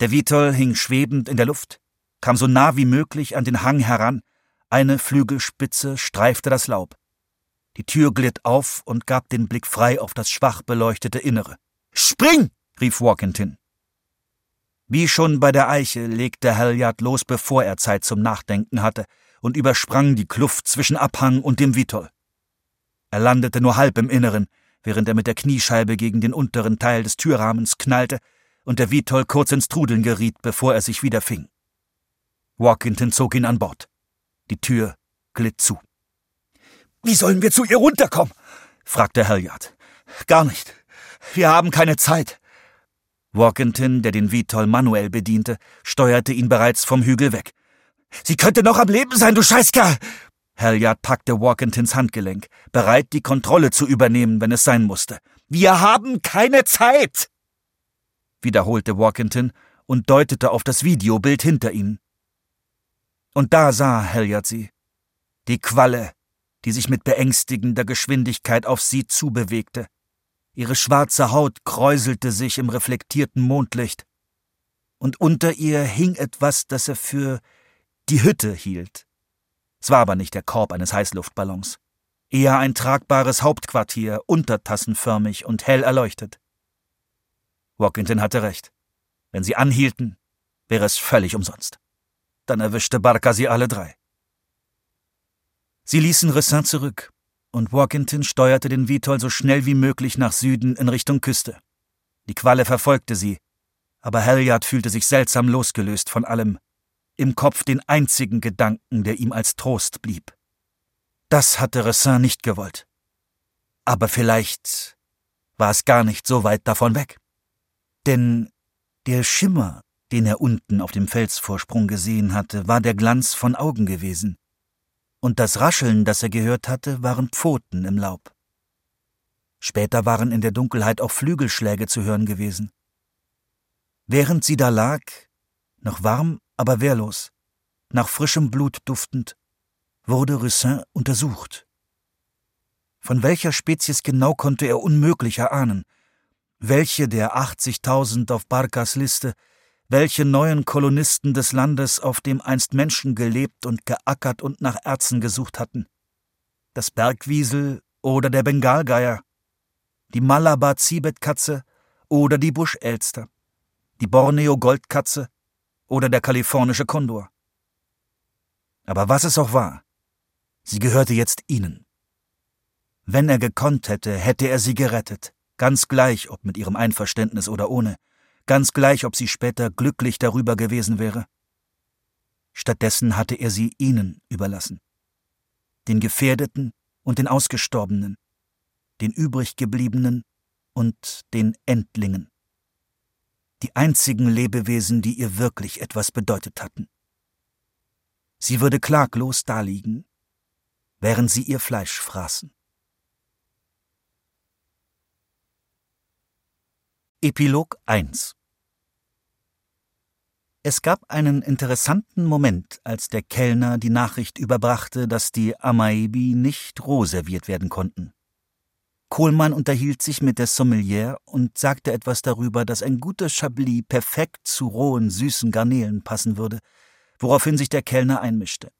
Der Vitol hing schwebend in der Luft, kam so nah wie möglich an den Hang heran, eine Flügelspitze streifte das Laub. Die Tür glitt auf und gab den Blick frei auf das schwach beleuchtete Innere. Spring! rief Walkington. Wie schon bei der Eiche legte Halliard los, bevor er Zeit zum Nachdenken hatte, und übersprang die Kluft zwischen Abhang und dem Vitol. Er landete nur halb im Inneren, während er mit der Kniescheibe gegen den unteren Teil des Türrahmens knallte und der Vitol kurz ins Trudeln geriet, bevor er sich wieder fing. Walkington zog ihn an Bord. Die Tür glitt zu. Wie sollen wir zu ihr runterkommen? fragte Halliard. Gar nicht. Wir haben keine Zeit. Walkington, der den Vitol manuell bediente, steuerte ihn bereits vom Hügel weg. Sie könnte noch am Leben sein, du Scheißkerl! Halliard packte Walkingtons Handgelenk, bereit, die Kontrolle zu übernehmen, wenn es sein musste. Wir haben keine Zeit! wiederholte Walkington und deutete auf das Videobild hinter ihnen. Und da sah Halliard sie. Die Qualle, die sich mit beängstigender Geschwindigkeit auf sie zubewegte. Ihre schwarze Haut kräuselte sich im reflektierten Mondlicht. Und unter ihr hing etwas, das er für die Hütte hielt. Es war aber nicht der Korb eines Heißluftballons. Eher ein tragbares Hauptquartier, untertassenförmig und hell erleuchtet. Walkington hatte recht. Wenn sie anhielten, wäre es völlig umsonst. Dann erwischte Barca sie alle drei. Sie ließen Ressin zurück, und Walkington steuerte den Vitol so schnell wie möglich nach Süden in Richtung Küste. Die Qualle verfolgte sie, aber Halliard fühlte sich seltsam losgelöst von allem, im Kopf den einzigen Gedanken, der ihm als Trost blieb. Das hatte Ressin nicht gewollt. Aber vielleicht war es gar nicht so weit davon weg. Denn der Schimmer, den er unten auf dem Felsvorsprung gesehen hatte, war der Glanz von Augen gewesen. Und das Rascheln, das er gehört hatte, waren Pfoten im Laub. Später waren in der Dunkelheit auch Flügelschläge zu hören gewesen. Während sie da lag, noch warm, aber wehrlos, nach frischem Blut duftend, wurde Russin untersucht. Von welcher Spezies genau konnte er unmöglich erahnen, welche der 80.000 auf Barkas Liste welche neuen Kolonisten des Landes, auf dem einst Menschen gelebt und geackert und nach Erzen gesucht hatten. das Bergwiesel oder der Bengalgeier, die Malabar-Zibetkatze oder die Buschelster, die Borneo-Goldkatze oder der kalifornische Kondor. Aber was es auch war, sie gehörte jetzt ihnen. Wenn er gekonnt hätte, hätte er sie gerettet, ganz gleich, ob mit ihrem Einverständnis oder ohne, ganz gleich, ob sie später glücklich darüber gewesen wäre. Stattdessen hatte er sie ihnen überlassen. Den Gefährdeten und den Ausgestorbenen, den übriggebliebenen und den Endlingen. Die einzigen Lebewesen, die ihr wirklich etwas bedeutet hatten. Sie würde klaglos daliegen, während sie ihr Fleisch fraßen. Epilog 1 Es gab einen interessanten Moment, als der Kellner die Nachricht überbrachte, dass die Amaibi nicht roh serviert werden konnten. Kohlmann unterhielt sich mit der Sommelier und sagte etwas darüber, dass ein guter Chablis perfekt zu rohen, süßen Garnelen passen würde, woraufhin sich der Kellner einmischte.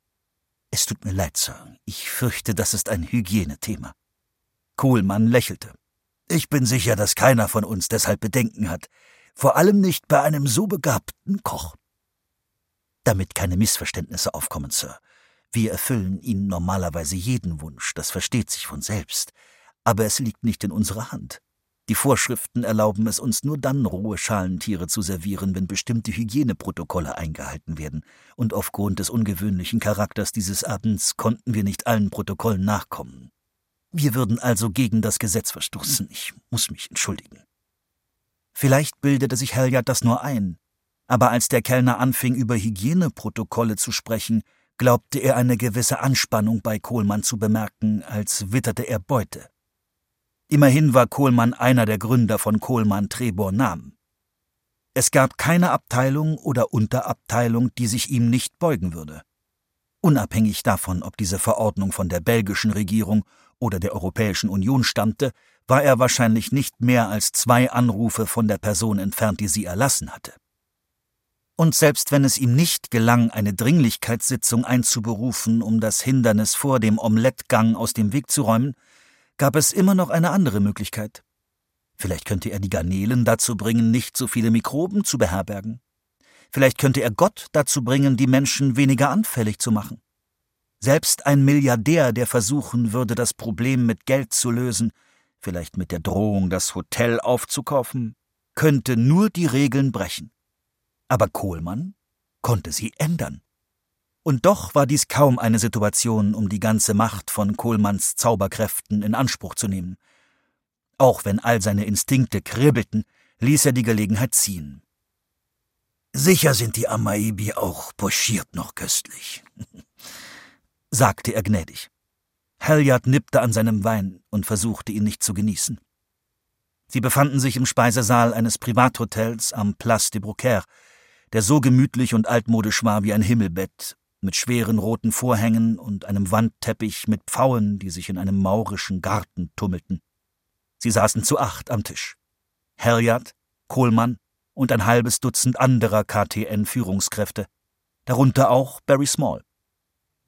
Es tut mir leid, Sir. Ich fürchte, das ist ein Hygienethema. Kohlmann lächelte. Ich bin sicher, dass keiner von uns deshalb Bedenken hat, vor allem nicht bei einem so begabten Koch. Damit keine Missverständnisse aufkommen, Sir. Wir erfüllen Ihnen normalerweise jeden Wunsch, das versteht sich von selbst, aber es liegt nicht in unserer Hand. Die Vorschriften erlauben es uns nur dann, rohe Schalentiere zu servieren, wenn bestimmte Hygieneprotokolle eingehalten werden, und aufgrund des ungewöhnlichen Charakters dieses Abends konnten wir nicht allen Protokollen nachkommen. Wir würden also gegen das Gesetz verstoßen. Ich muss mich entschuldigen. Vielleicht bildete sich Halliard das nur ein, aber als der Kellner anfing, über Hygieneprotokolle zu sprechen, glaubte er eine gewisse Anspannung bei Kohlmann zu bemerken, als witterte er Beute. Immerhin war Kohlmann einer der Gründer von Kohlmann Trebor Nam. Es gab keine Abteilung oder Unterabteilung, die sich ihm nicht beugen würde. Unabhängig davon, ob diese Verordnung von der belgischen Regierung oder der Europäischen Union stammte, war er wahrscheinlich nicht mehr als zwei Anrufe von der Person entfernt, die sie erlassen hatte. Und selbst wenn es ihm nicht gelang, eine Dringlichkeitssitzung einzuberufen, um das Hindernis vor dem Omelettgang aus dem Weg zu räumen, gab es immer noch eine andere Möglichkeit. Vielleicht könnte er die Garnelen dazu bringen, nicht so viele Mikroben zu beherbergen. Vielleicht könnte er Gott dazu bringen, die Menschen weniger anfällig zu machen. Selbst ein Milliardär, der versuchen würde, das Problem mit Geld zu lösen, vielleicht mit der Drohung, das Hotel aufzukaufen, könnte nur die Regeln brechen. Aber Kohlmann konnte sie ändern. Und doch war dies kaum eine Situation, um die ganze Macht von Kohlmanns Zauberkräften in Anspruch zu nehmen. Auch wenn all seine Instinkte kribbelten, ließ er die Gelegenheit ziehen. Sicher sind die Amaibi auch pochiert noch köstlich, (laughs) sagte er gnädig. Halliard nippte an seinem Wein und versuchte ihn nicht zu genießen. Sie befanden sich im Speisesaal eines Privathotels am Place de Brocaire, der so gemütlich und altmodisch war wie ein Himmelbett, mit schweren roten Vorhängen und einem Wandteppich mit Pfauen, die sich in einem maurischen Garten tummelten. Sie saßen zu acht am Tisch. Halliard, Kohlmann, und ein halbes Dutzend anderer KTN-Führungskräfte, darunter auch Barry Small.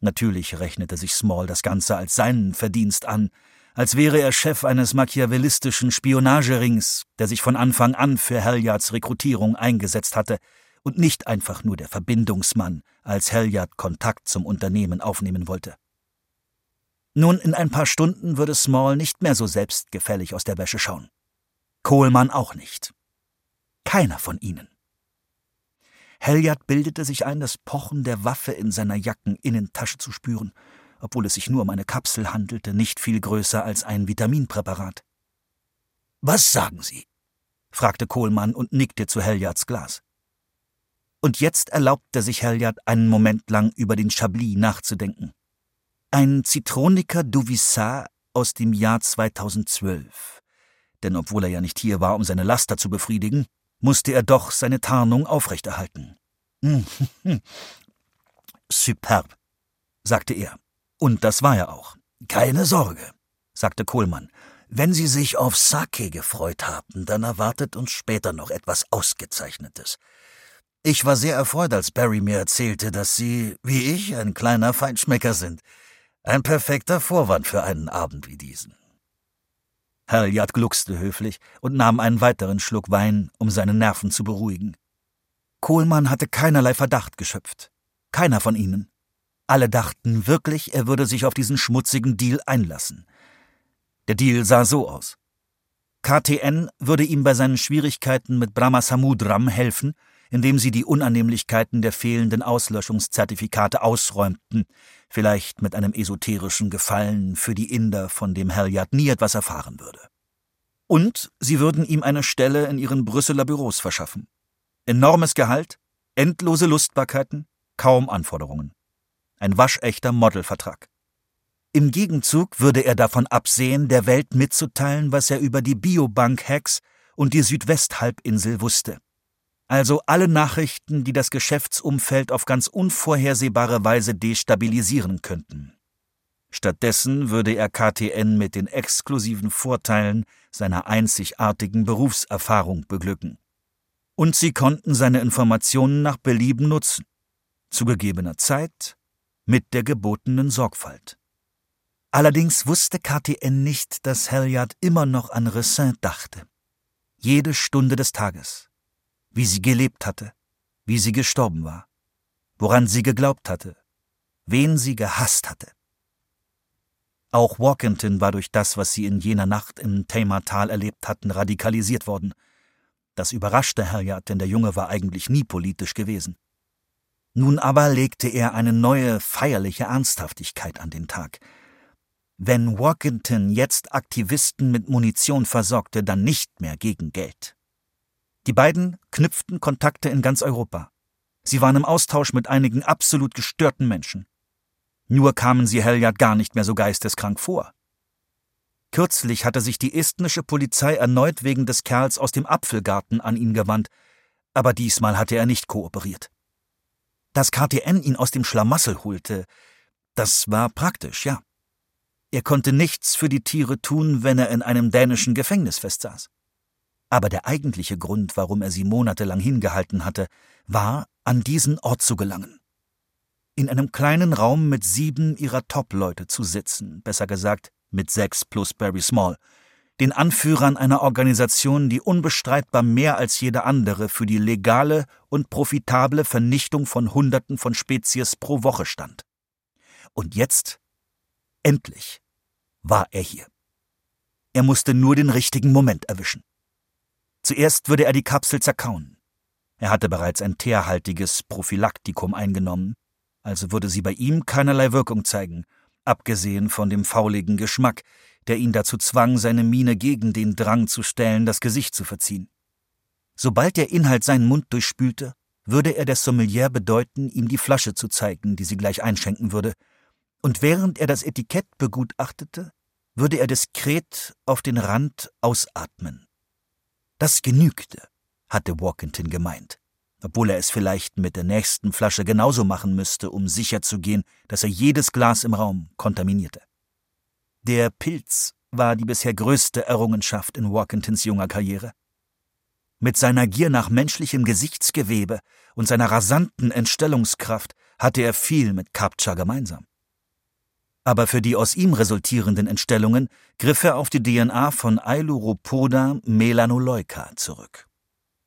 Natürlich rechnete sich Small das Ganze als seinen Verdienst an, als wäre er Chef eines machiavellistischen Spionagerings, der sich von Anfang an für Halliards Rekrutierung eingesetzt hatte und nicht einfach nur der Verbindungsmann, als Halliard Kontakt zum Unternehmen aufnehmen wollte. Nun, in ein paar Stunden würde Small nicht mehr so selbstgefällig aus der Wäsche schauen. Kohlmann auch nicht. Keiner von ihnen. Halliard bildete sich ein, das Pochen der Waffe in seiner Jackeninnentasche zu spüren, obwohl es sich nur um eine Kapsel handelte, nicht viel größer als ein Vitaminpräparat. Was sagen Sie? fragte Kohlmann und nickte zu Halliards Glas. Und jetzt erlaubte sich Halliard einen Moment lang über den Chablis nachzudenken. Ein Zitroniker Duvissat aus dem Jahr 2012. Denn obwohl er ja nicht hier war, um seine Laster zu befriedigen, musste er doch seine Tarnung aufrechterhalten. Superb, sagte er. Und das war er auch. Keine Sorge, sagte Kohlmann. Wenn Sie sich auf Sake gefreut haben, dann erwartet uns später noch etwas Ausgezeichnetes. Ich war sehr erfreut, als Barry mir erzählte, dass Sie, wie ich, ein kleiner Feinschmecker sind. Ein perfekter Vorwand für einen Abend wie diesen. Halliard gluckste höflich und nahm einen weiteren Schluck Wein, um seine Nerven zu beruhigen. Kohlmann hatte keinerlei Verdacht geschöpft. Keiner von ihnen. Alle dachten wirklich, er würde sich auf diesen schmutzigen Deal einlassen. Der Deal sah so aus. KTN würde ihm bei seinen Schwierigkeiten mit Brahmasamudram helfen indem sie die Unannehmlichkeiten der fehlenden Auslöschungszertifikate ausräumten, vielleicht mit einem esoterischen Gefallen für die Inder, von dem Halliard nie etwas erfahren würde. Und sie würden ihm eine Stelle in ihren Brüsseler Büros verschaffen. Enormes Gehalt, endlose Lustbarkeiten, kaum Anforderungen. Ein waschechter Modelvertrag. Im Gegenzug würde er davon absehen, der Welt mitzuteilen, was er über die Biobank-Hacks und die Südwesthalbinsel wusste also alle Nachrichten, die das Geschäftsumfeld auf ganz unvorhersehbare Weise destabilisieren könnten. Stattdessen würde er KTN mit den exklusiven Vorteilen seiner einzigartigen Berufserfahrung beglücken. Und sie konnten seine Informationen nach Belieben nutzen, zu gegebener Zeit, mit der gebotenen Sorgfalt. Allerdings wusste KTN nicht, dass Halliard immer noch an Ressin dachte. Jede Stunde des Tages, wie sie gelebt hatte, wie sie gestorben war, woran sie geglaubt hatte, wen sie gehasst hatte. Auch Walkington war durch das, was sie in jener Nacht im Tamer-Tal erlebt hatten, radikalisiert worden. Das überraschte Halliard, denn der Junge war eigentlich nie politisch gewesen. Nun aber legte er eine neue, feierliche Ernsthaftigkeit an den Tag. Wenn Walkington jetzt Aktivisten mit Munition versorgte, dann nicht mehr gegen Geld. Die beiden knüpften Kontakte in ganz Europa. Sie waren im Austausch mit einigen absolut gestörten Menschen. Nur kamen sie Halliard gar nicht mehr so geisteskrank vor. Kürzlich hatte sich die estnische Polizei erneut wegen des Kerls aus dem Apfelgarten an ihn gewandt, aber diesmal hatte er nicht kooperiert. Dass KTN ihn aus dem Schlamassel holte, das war praktisch, ja. Er konnte nichts für die Tiere tun, wenn er in einem dänischen Gefängnis festsaß. Aber der eigentliche Grund, warum er sie monatelang hingehalten hatte, war, an diesen Ort zu gelangen. In einem kleinen Raum mit sieben ihrer Top-Leute zu sitzen, besser gesagt mit sechs plus Barry Small, den Anführern einer Organisation, die unbestreitbar mehr als jede andere für die legale und profitable Vernichtung von Hunderten von Spezies pro Woche stand. Und jetzt, endlich, war er hier. Er musste nur den richtigen Moment erwischen. Zuerst würde er die Kapsel zerkauen. Er hatte bereits ein teerhaltiges Prophylaktikum eingenommen, also würde sie bei ihm keinerlei Wirkung zeigen, abgesehen von dem fauligen Geschmack, der ihn dazu zwang, seine Miene gegen den Drang zu stellen, das Gesicht zu verziehen. Sobald der Inhalt seinen Mund durchspülte, würde er der Sommelier bedeuten, ihm die Flasche zu zeigen, die sie gleich einschenken würde, und während er das Etikett begutachtete, würde er diskret auf den Rand ausatmen. Das genügte, hatte Walkington gemeint, obwohl er es vielleicht mit der nächsten Flasche genauso machen müsste, um sicherzugehen, dass er jedes Glas im Raum kontaminierte. Der Pilz war die bisher größte Errungenschaft in Walkingtons junger Karriere. Mit seiner Gier nach menschlichem Gesichtsgewebe und seiner rasanten Entstellungskraft hatte er viel mit Captcha gemeinsam aber für die aus ihm resultierenden Entstellungen griff er auf die DNA von Ailuropoda melanoleuca zurück.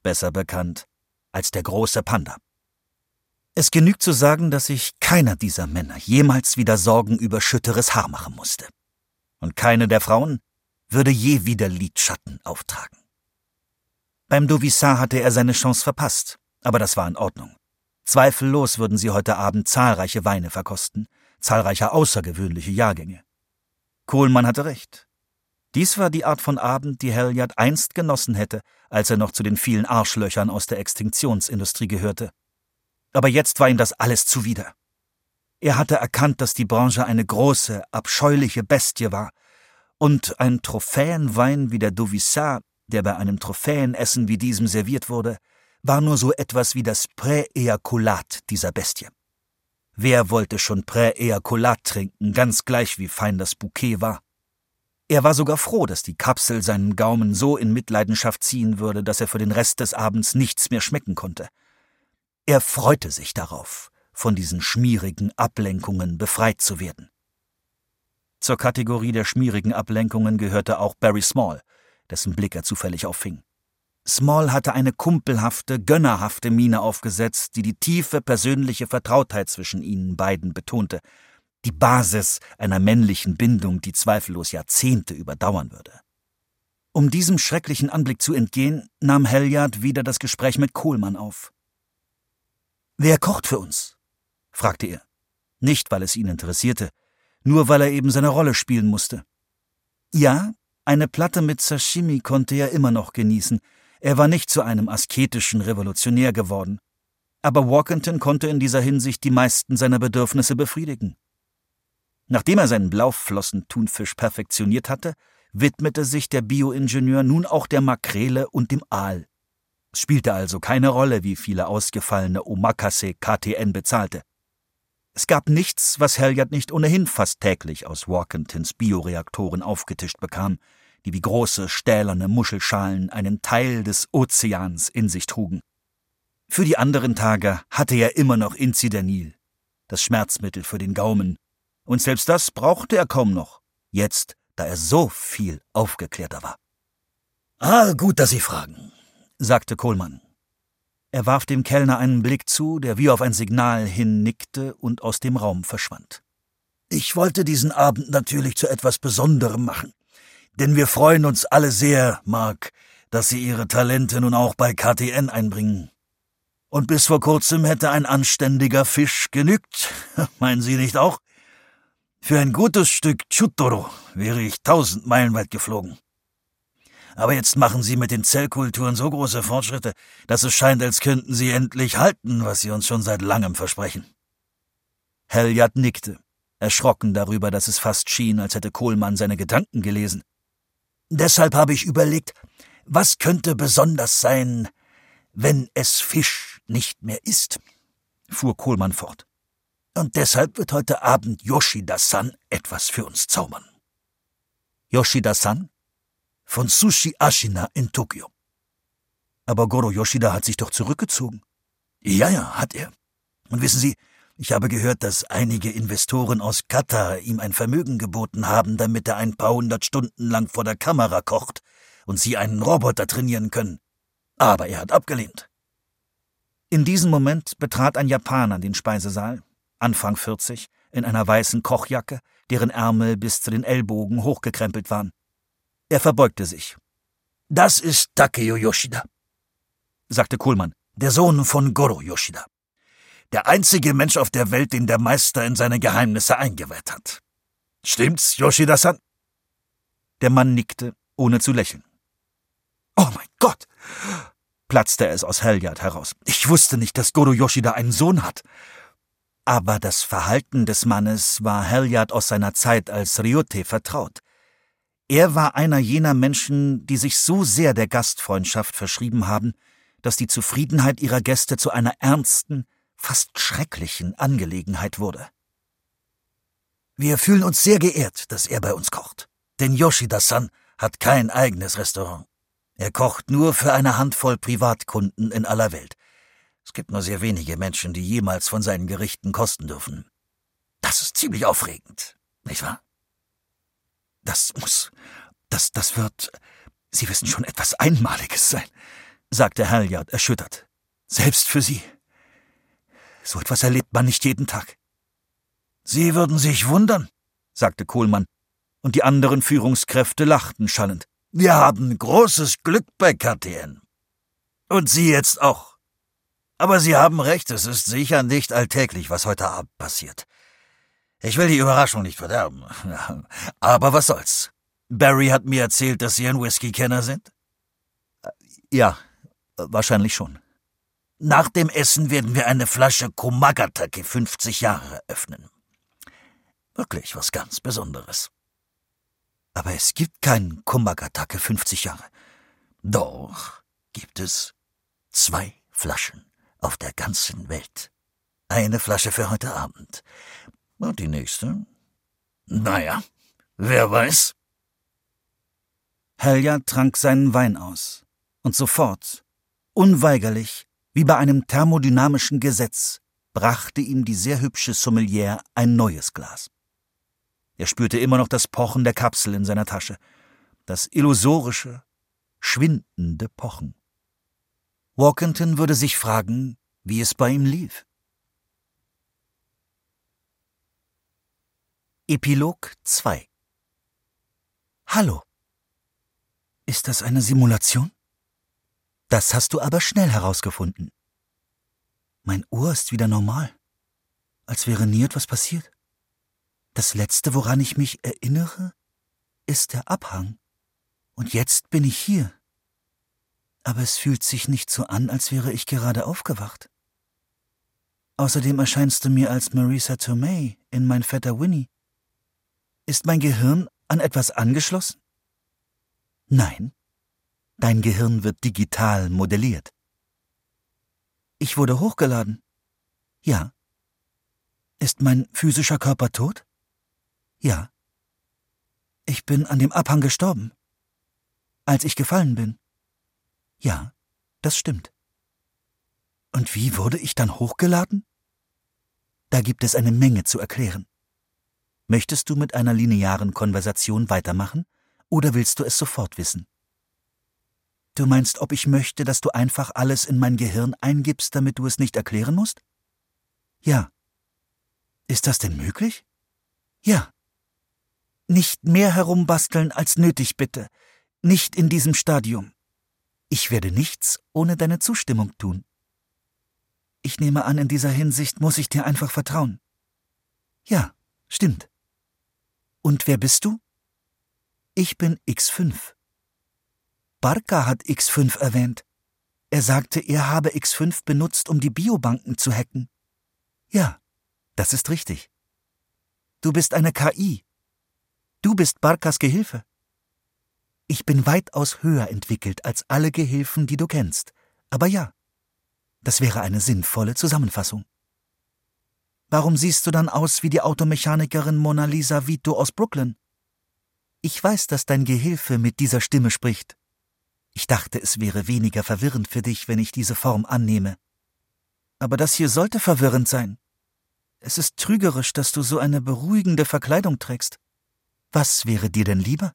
Besser bekannt als der große Panda. Es genügt zu sagen, dass sich keiner dieser Männer jemals wieder Sorgen über schütteres Haar machen musste. Und keine der Frauen würde je wieder Lidschatten auftragen. Beim Dovissar hatte er seine Chance verpasst, aber das war in Ordnung. Zweifellos würden sie heute Abend zahlreiche Weine verkosten, zahlreicher außergewöhnliche Jahrgänge. Kohlmann hatte recht. Dies war die Art von Abend, die Halliard einst genossen hätte, als er noch zu den vielen Arschlöchern aus der Extinktionsindustrie gehörte. Aber jetzt war ihm das alles zuwider. Er hatte erkannt, dass die Branche eine große, abscheuliche Bestie war, und ein Trophäenwein wie der Dovissat, der bei einem Trophäenessen wie diesem serviert wurde, war nur so etwas wie das Präejakulat dieser Bestie. Wer wollte schon Präejakulat trinken, ganz gleich wie fein das Bouquet war? Er war sogar froh, dass die Kapsel seinen Gaumen so in Mitleidenschaft ziehen würde, dass er für den Rest des Abends nichts mehr schmecken konnte. Er freute sich darauf, von diesen schmierigen Ablenkungen befreit zu werden. Zur Kategorie der schmierigen Ablenkungen gehörte auch Barry Small, dessen Blick er zufällig auffing. Small hatte eine kumpelhafte, gönnerhafte Miene aufgesetzt, die die tiefe persönliche Vertrautheit zwischen ihnen beiden betonte, die Basis einer männlichen Bindung, die zweifellos Jahrzehnte überdauern würde. Um diesem schrecklichen Anblick zu entgehen, nahm Helyard wieder das Gespräch mit Kohlmann auf. Wer kocht für uns? fragte er. Nicht, weil es ihn interessierte, nur weil er eben seine Rolle spielen musste. Ja, eine Platte mit Sashimi konnte er immer noch genießen, er war nicht zu einem asketischen Revolutionär geworden. Aber Walkington konnte in dieser Hinsicht die meisten seiner Bedürfnisse befriedigen. Nachdem er seinen Blauflossen-Thunfisch perfektioniert hatte, widmete sich der Bioingenieur nun auch der Makrele und dem Aal. Es spielte also keine Rolle, wie viele ausgefallene Omakase KTN bezahlte. Es gab nichts, was Halliard nicht ohnehin fast täglich aus Walkingtons Bioreaktoren aufgetischt bekam, die wie große stählerne Muschelschalen einen Teil des Ozeans in sich trugen. Für die anderen Tage hatte er immer noch Incidanil, das Schmerzmittel für den Gaumen, und selbst das brauchte er kaum noch, jetzt, da er so viel aufgeklärter war. Ah, gut, dass Sie fragen, sagte Kohlmann. Er warf dem Kellner einen Blick zu, der wie auf ein Signal hin nickte und aus dem Raum verschwand. Ich wollte diesen Abend natürlich zu etwas Besonderem machen denn wir freuen uns alle sehr, Mark, dass Sie Ihre Talente nun auch bei KTN einbringen. Und bis vor kurzem hätte ein anständiger Fisch genügt, (laughs) meinen Sie nicht auch? Für ein gutes Stück Chutoro wäre ich tausend Meilen weit geflogen. Aber jetzt machen Sie mit den Zellkulturen so große Fortschritte, dass es scheint, als könnten Sie endlich halten, was Sie uns schon seit langem versprechen. Helyard nickte, erschrocken darüber, dass es fast schien, als hätte Kohlmann seine Gedanken gelesen. Deshalb habe ich überlegt, was könnte besonders sein, wenn es Fisch nicht mehr ist, fuhr Kohlmann fort. Und deshalb wird heute Abend Yoshida-san etwas für uns zaubern. Yoshida-san? Von Sushi Ashina in Tokio. Aber Goro Yoshida hat sich doch zurückgezogen. Ja, ja, hat er. Und wissen Sie, ich habe gehört, dass einige Investoren aus Katar ihm ein Vermögen geboten haben, damit er ein paar hundert Stunden lang vor der Kamera kocht und sie einen Roboter trainieren können. Aber er hat abgelehnt. In diesem Moment betrat ein Japaner den Speisesaal, Anfang 40, in einer weißen Kochjacke, deren Ärmel bis zu den Ellbogen hochgekrempelt waren. Er verbeugte sich. Das ist Takeo Yoshida, sagte Kohlmann, der Sohn von Goro Yoshida. Der einzige Mensch auf der Welt, den der Meister in seine Geheimnisse eingeweiht hat. Stimmt's, Yoshida-san? Der Mann nickte, ohne zu lächeln. Oh mein Gott! platzte es aus Helyard heraus. Ich wusste nicht, dass Goro Yoshida einen Sohn hat. Aber das Verhalten des Mannes war Helyard aus seiner Zeit als Ryute vertraut. Er war einer jener Menschen, die sich so sehr der Gastfreundschaft verschrieben haben, dass die Zufriedenheit ihrer Gäste zu einer ernsten, fast schrecklichen Angelegenheit wurde. Wir fühlen uns sehr geehrt, dass er bei uns kocht. Denn Yoshida-san hat kein eigenes Restaurant. Er kocht nur für eine Handvoll Privatkunden in aller Welt. Es gibt nur sehr wenige Menschen, die jemals von seinen Gerichten kosten dürfen. Das ist ziemlich aufregend, nicht wahr? Das muss, das, das wird, Sie wissen schon etwas Einmaliges sein, sagte Halliard erschüttert. Selbst für Sie. So etwas erlebt man nicht jeden Tag. Sie würden sich wundern, sagte Kohlmann, und die anderen Führungskräfte lachten schallend. Wir haben großes Glück bei KTN. Und Sie jetzt auch. Aber Sie haben recht, es ist sicher nicht alltäglich, was heute Abend passiert. Ich will die Überraschung nicht verderben. (laughs) Aber was soll's? Barry hat mir erzählt, dass Sie ein Whisky-Kenner sind? Ja, wahrscheinlich schon. Nach dem Essen werden wir eine Flasche Komagatake 50 Jahre öffnen. Wirklich was ganz Besonderes. Aber es gibt keinen Komagatake 50 Jahre. Doch gibt es zwei Flaschen auf der ganzen Welt. Eine Flasche für heute Abend. Und die nächste? Naja, wer weiß. Helja trank seinen Wein aus. Und sofort, unweigerlich, wie bei einem thermodynamischen Gesetz brachte ihm die sehr hübsche Sommelier ein neues Glas. Er spürte immer noch das Pochen der Kapsel in seiner Tasche. Das illusorische, schwindende Pochen. Walkington würde sich fragen, wie es bei ihm lief. Epilog 2 Hallo. Ist das eine Simulation? Das hast du aber schnell herausgefunden. Mein Ohr ist wieder normal. Als wäre nie etwas passiert. Das Letzte, woran ich mich erinnere, ist der Abhang. Und jetzt bin ich hier. Aber es fühlt sich nicht so an, als wäre ich gerade aufgewacht. Außerdem erscheinst du mir als Marisa Tomei in mein Vetter Winnie. Ist mein Gehirn an etwas angeschlossen? Nein. Dein Gehirn wird digital modelliert. Ich wurde hochgeladen. Ja. Ist mein physischer Körper tot? Ja. Ich bin an dem Abhang gestorben. Als ich gefallen bin. Ja, das stimmt. Und wie wurde ich dann hochgeladen? Da gibt es eine Menge zu erklären. Möchtest du mit einer linearen Konversation weitermachen oder willst du es sofort wissen? Du meinst, ob ich möchte, dass du einfach alles in mein Gehirn eingibst, damit du es nicht erklären musst? Ja. Ist das denn möglich? Ja. Nicht mehr herumbasteln als nötig, bitte. Nicht in diesem Stadium. Ich werde nichts ohne deine Zustimmung tun. Ich nehme an, in dieser Hinsicht muss ich dir einfach vertrauen. Ja, stimmt. Und wer bist du? Ich bin X5. Barca hat X5 erwähnt. Er sagte, er habe X5 benutzt, um die Biobanken zu hacken. Ja, das ist richtig. Du bist eine KI, Du bist Barkas Gehilfe. Ich bin weitaus höher entwickelt als alle Gehilfen, die du kennst. Aber ja, das wäre eine sinnvolle Zusammenfassung. Warum siehst du dann aus wie die Automechanikerin Mona Lisa Vito aus Brooklyn? Ich weiß, dass dein Gehilfe mit dieser Stimme spricht. Ich dachte, es wäre weniger verwirrend für dich, wenn ich diese Form annehme. Aber das hier sollte verwirrend sein. Es ist trügerisch, dass du so eine beruhigende Verkleidung trägst. Was wäre dir denn lieber?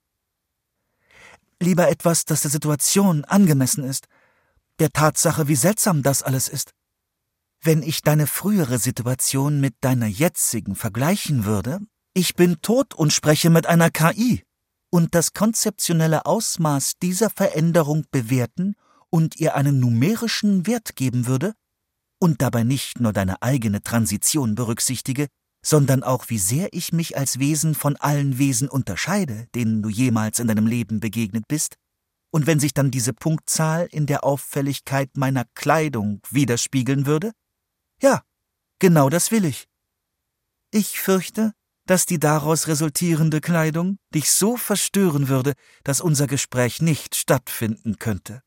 Lieber etwas, das der Situation angemessen ist, der Tatsache, wie seltsam das alles ist. Wenn ich deine frühere Situation mit deiner jetzigen vergleichen würde, ich bin tot und spreche mit einer KI, und das konzeptionelle Ausmaß dieser Veränderung bewerten und ihr einen numerischen Wert geben würde, und dabei nicht nur deine eigene Transition berücksichtige, sondern auch wie sehr ich mich als Wesen von allen Wesen unterscheide, denen du jemals in deinem Leben begegnet bist, und wenn sich dann diese Punktzahl in der Auffälligkeit meiner Kleidung widerspiegeln würde? Ja, genau das will ich. Ich fürchte, dass die daraus resultierende Kleidung dich so verstören würde, dass unser Gespräch nicht stattfinden könnte.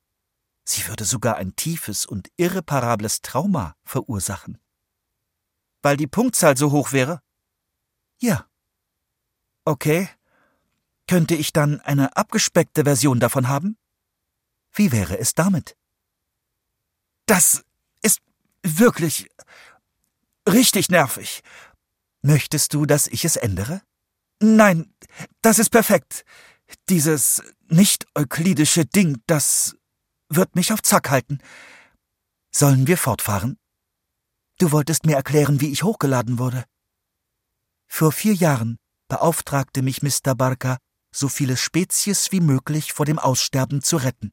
Sie würde sogar ein tiefes und irreparables Trauma verursachen. Weil die Punktzahl so hoch wäre? Ja. Okay. Könnte ich dann eine abgespeckte Version davon haben? Wie wäre es damit? Das ist wirklich richtig nervig. Möchtest du, dass ich es ändere? Nein, das ist perfekt. Dieses nicht-euklidische Ding, das wird mich auf Zack halten. Sollen wir fortfahren? Du wolltest mir erklären, wie ich hochgeladen wurde. Vor vier Jahren beauftragte mich Mr. Barker, so viele Spezies wie möglich vor dem Aussterben zu retten.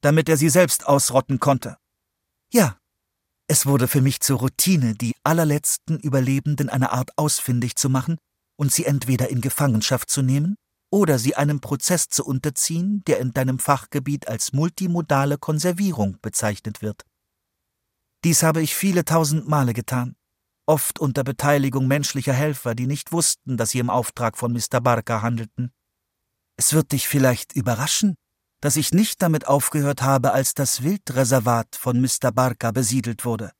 Damit er sie selbst ausrotten konnte. Ja, es wurde für mich zur Routine, die allerletzten Überlebenden einer Art ausfindig zu machen und sie entweder in Gefangenschaft zu nehmen oder sie einem Prozess zu unterziehen, der in deinem Fachgebiet als multimodale Konservierung bezeichnet wird. Dies habe ich viele tausend Male getan, oft unter Beteiligung menschlicher Helfer, die nicht wussten, dass sie im Auftrag von Mr. Barker handelten. Es wird dich vielleicht überraschen, dass ich nicht damit aufgehört habe, als das Wildreservat von Mr. Barker besiedelt wurde.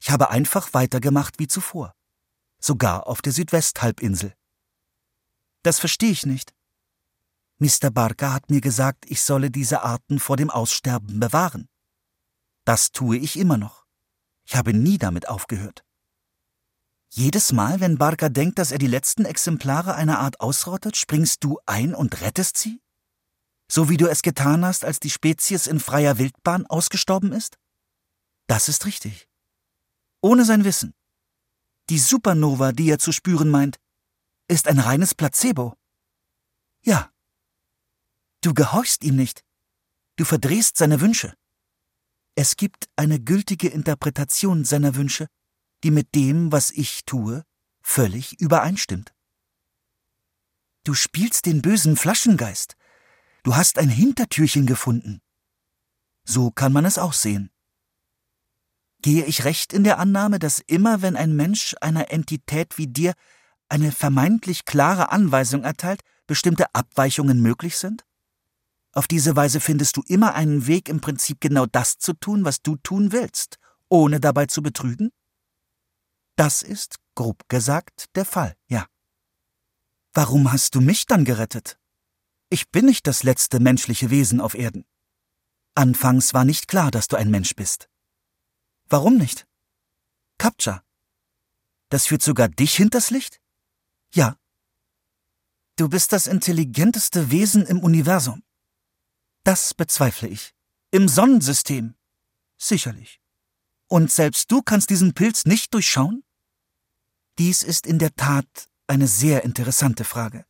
Ich habe einfach weitergemacht wie zuvor, sogar auf der Südwesthalbinsel. Das verstehe ich nicht. Mr. Barker hat mir gesagt, ich solle diese Arten vor dem Aussterben bewahren. Das tue ich immer noch. Ich habe nie damit aufgehört. Jedes Mal, wenn Barker denkt, dass er die letzten Exemplare einer Art ausrottet, springst du ein und rettest sie? So wie du es getan hast, als die Spezies in freier Wildbahn ausgestorben ist? Das ist richtig. Ohne sein Wissen. Die Supernova, die er zu spüren meint, ist ein reines Placebo. Ja. Du gehorchst ihm nicht. Du verdrehst seine Wünsche. Es gibt eine gültige Interpretation seiner Wünsche, die mit dem, was ich tue, völlig übereinstimmt. Du spielst den bösen Flaschengeist. Du hast ein Hintertürchen gefunden. So kann man es auch sehen. Gehe ich recht in der Annahme, dass immer wenn ein Mensch einer Entität wie dir eine vermeintlich klare Anweisung erteilt, bestimmte Abweichungen möglich sind? Auf diese Weise findest du immer einen Weg, im Prinzip genau das zu tun, was du tun willst, ohne dabei zu betrügen? Das ist, grob gesagt, der Fall, ja. Warum hast du mich dann gerettet? Ich bin nicht das letzte menschliche Wesen auf Erden. Anfangs war nicht klar, dass du ein Mensch bist. Warum nicht? Captcha. Das führt sogar dich hinters Licht? Ja. Du bist das intelligenteste Wesen im Universum. Das bezweifle ich. Im Sonnensystem. Sicherlich. Und selbst du kannst diesen Pilz nicht durchschauen? Dies ist in der Tat eine sehr interessante Frage.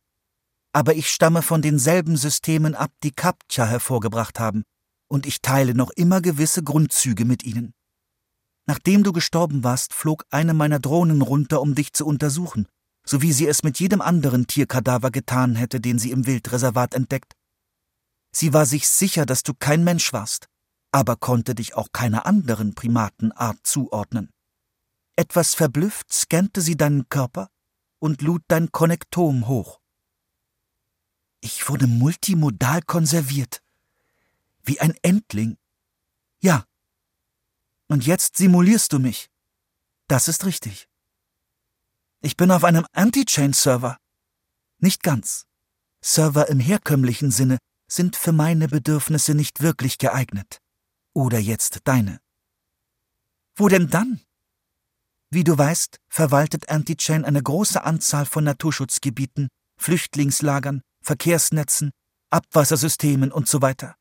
Aber ich stamme von denselben Systemen ab, die Kaptcha hervorgebracht haben, und ich teile noch immer gewisse Grundzüge mit ihnen. Nachdem du gestorben warst, flog eine meiner Drohnen runter, um dich zu untersuchen, so wie sie es mit jedem anderen Tierkadaver getan hätte, den sie im Wildreservat entdeckt. Sie war sich sicher, dass du kein Mensch warst, aber konnte dich auch keiner anderen Primatenart zuordnen. Etwas verblüfft scannte sie deinen Körper und lud dein Konnektom hoch. Ich wurde multimodal konserviert. Wie ein Endling. Ja. Und jetzt simulierst du mich. Das ist richtig. Ich bin auf einem Anti-Chain-Server. Nicht ganz. Server im herkömmlichen Sinne sind für meine Bedürfnisse nicht wirklich geeignet. Oder jetzt deine. Wo denn dann? Wie du weißt, verwaltet Anti-Chain eine große Anzahl von Naturschutzgebieten, Flüchtlingslagern, Verkehrsnetzen, Abwassersystemen und so weiter.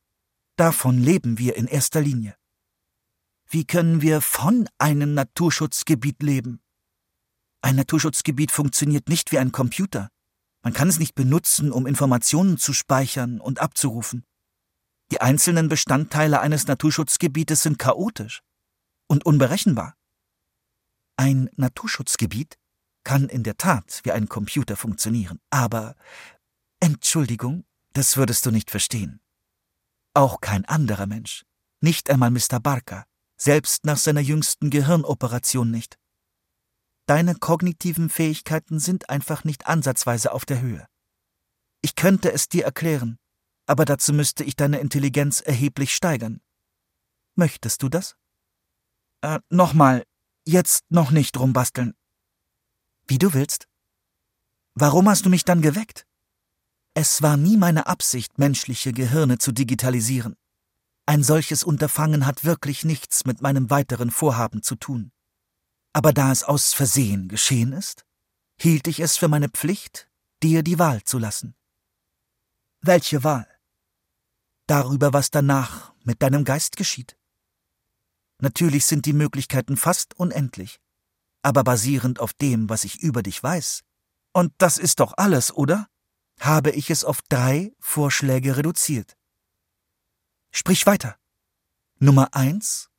Davon leben wir in erster Linie. Wie können wir von einem Naturschutzgebiet leben? Ein Naturschutzgebiet funktioniert nicht wie ein Computer. Man kann es nicht benutzen, um Informationen zu speichern und abzurufen. Die einzelnen Bestandteile eines Naturschutzgebietes sind chaotisch und unberechenbar. Ein Naturschutzgebiet kann in der Tat wie ein Computer funktionieren, aber Entschuldigung, das würdest du nicht verstehen. Auch kein anderer Mensch, nicht einmal Mr. Barker, selbst nach seiner jüngsten Gehirnoperation nicht. Deine kognitiven Fähigkeiten sind einfach nicht ansatzweise auf der Höhe. Ich könnte es dir erklären, aber dazu müsste ich deine Intelligenz erheblich steigern. Möchtest du das? Äh, nochmal, jetzt noch nicht rumbasteln. Wie du willst. Warum hast du mich dann geweckt? Es war nie meine Absicht, menschliche Gehirne zu digitalisieren. Ein solches Unterfangen hat wirklich nichts mit meinem weiteren Vorhaben zu tun. Aber da es aus Versehen geschehen ist, hielt ich es für meine Pflicht, dir die Wahl zu lassen. Welche Wahl? Darüber, was danach mit deinem Geist geschieht. Natürlich sind die Möglichkeiten fast unendlich, aber basierend auf dem, was ich über dich weiß, und das ist doch alles, oder? Habe ich es auf drei Vorschläge reduziert. Sprich weiter. Nummer eins.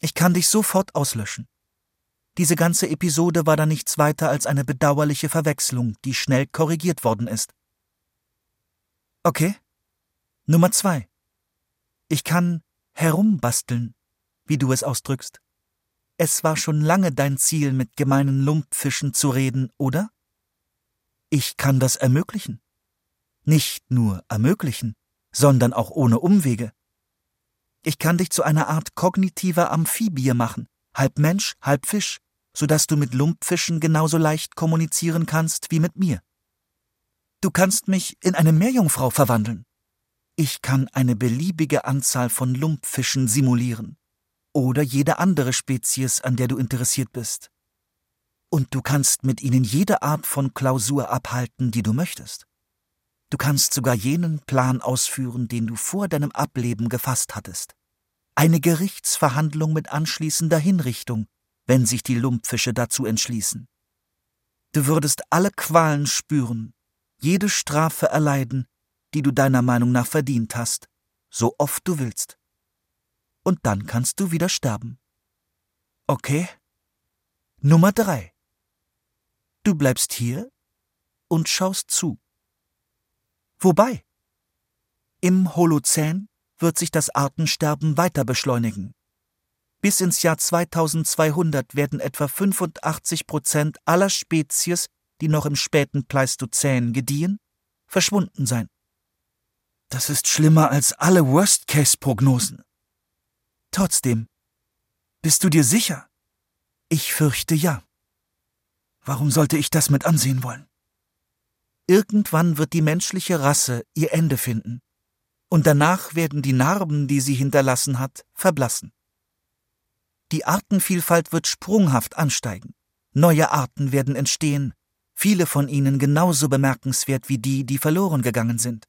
Ich kann dich sofort auslöschen. Diese ganze Episode war dann nichts weiter als eine bedauerliche Verwechslung, die schnell korrigiert worden ist. Okay. Nummer zwei. Ich kann herumbasteln, wie du es ausdrückst. Es war schon lange dein Ziel, mit gemeinen Lumpfischen zu reden, oder? Ich kann das ermöglichen. Nicht nur ermöglichen, sondern auch ohne Umwege. Ich kann dich zu einer Art kognitiver Amphibie machen, halb Mensch, halb Fisch, so dass du mit Lumpfischen genauso leicht kommunizieren kannst wie mit mir. Du kannst mich in eine Meerjungfrau verwandeln. Ich kann eine beliebige Anzahl von Lumpfischen simulieren. Oder jede andere Spezies, an der du interessiert bist. Und du kannst mit ihnen jede Art von Klausur abhalten, die du möchtest. Du kannst sogar jenen Plan ausführen, den du vor deinem Ableben gefasst hattest. Eine Gerichtsverhandlung mit anschließender Hinrichtung, wenn sich die Lumpfische dazu entschließen. Du würdest alle Qualen spüren, jede Strafe erleiden, die du deiner Meinung nach verdient hast, so oft du willst. Und dann kannst du wieder sterben. Okay? Nummer drei. Du bleibst hier und schaust zu. Wobei? Im Holozän wird sich das Artensterben weiter beschleunigen. Bis ins Jahr 2200 werden etwa 85 Prozent aller Spezies, die noch im späten Pleistozän gediehen, verschwunden sein. Das ist schlimmer als alle Worst-Case-Prognosen. Trotzdem, bist du dir sicher? Ich fürchte ja. Warum sollte ich das mit ansehen wollen? Irgendwann wird die menschliche Rasse ihr Ende finden, und danach werden die Narben, die sie hinterlassen hat, verblassen. Die Artenvielfalt wird sprunghaft ansteigen, neue Arten werden entstehen, viele von ihnen genauso bemerkenswert wie die, die verloren gegangen sind.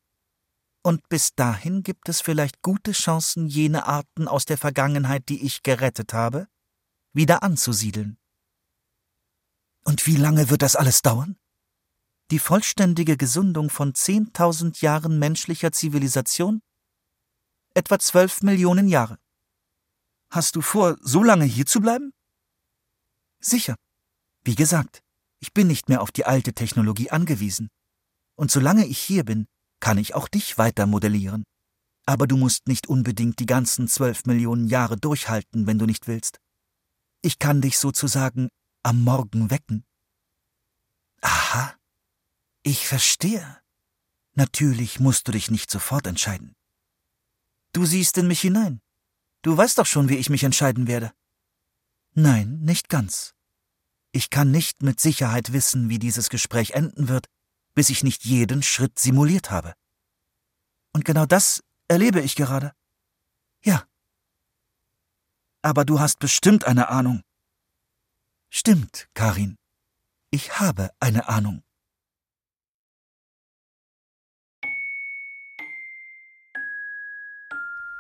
Und bis dahin gibt es vielleicht gute Chancen, jene Arten aus der Vergangenheit, die ich gerettet habe, wieder anzusiedeln. Und wie lange wird das alles dauern? Die vollständige Gesundung von zehntausend Jahren menschlicher Zivilisation? Etwa zwölf Millionen Jahre. Hast du vor, so lange hier zu bleiben? Sicher. Wie gesagt, ich bin nicht mehr auf die alte Technologie angewiesen. Und solange ich hier bin, kann ich auch dich weiter modellieren. Aber du musst nicht unbedingt die ganzen zwölf Millionen Jahre durchhalten, wenn du nicht willst. Ich kann dich sozusagen am Morgen wecken. Aha. Ich verstehe. Natürlich musst du dich nicht sofort entscheiden. Du siehst in mich hinein. Du weißt doch schon, wie ich mich entscheiden werde. Nein, nicht ganz. Ich kann nicht mit Sicherheit wissen, wie dieses Gespräch enden wird, bis ich nicht jeden Schritt simuliert habe. Und genau das erlebe ich gerade. Ja. Aber du hast bestimmt eine Ahnung. Stimmt, Karin. Ich habe eine Ahnung.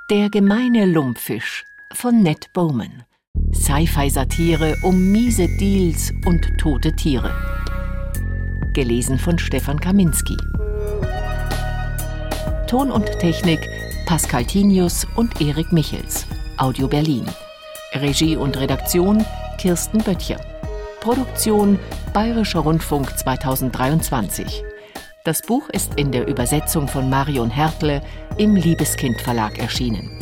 Der gemeine Lumpfisch von Ned Bowman. Sci-Fi-Satire um miese Deals und tote Tiere. Gelesen von Stefan Kaminski. Ton und Technik Pascal Tinius und Erik Michels. Audio Berlin. Regie und Redaktion Kirsten Böttcher. Produktion Bayerischer Rundfunk 2023. Das Buch ist in der Übersetzung von Marion Hertle im Liebeskind Verlag erschienen.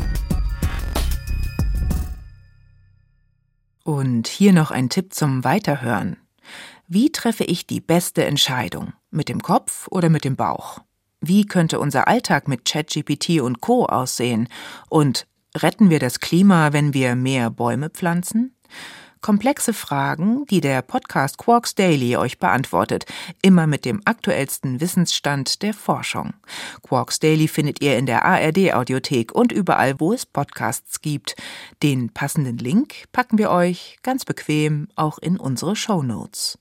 Und hier noch ein Tipp zum Weiterhören. Wie treffe ich die beste Entscheidung? Mit dem Kopf oder mit dem Bauch? Wie könnte unser Alltag mit ChatGPT und Co aussehen? Und retten wir das Klima, wenn wir mehr Bäume pflanzen? Komplexe Fragen, die der Podcast Quarks Daily euch beantwortet, immer mit dem aktuellsten Wissensstand der Forschung. Quarks Daily findet ihr in der ARD Audiothek und überall, wo es Podcasts gibt. Den passenden Link packen wir euch ganz bequem auch in unsere Show Notes.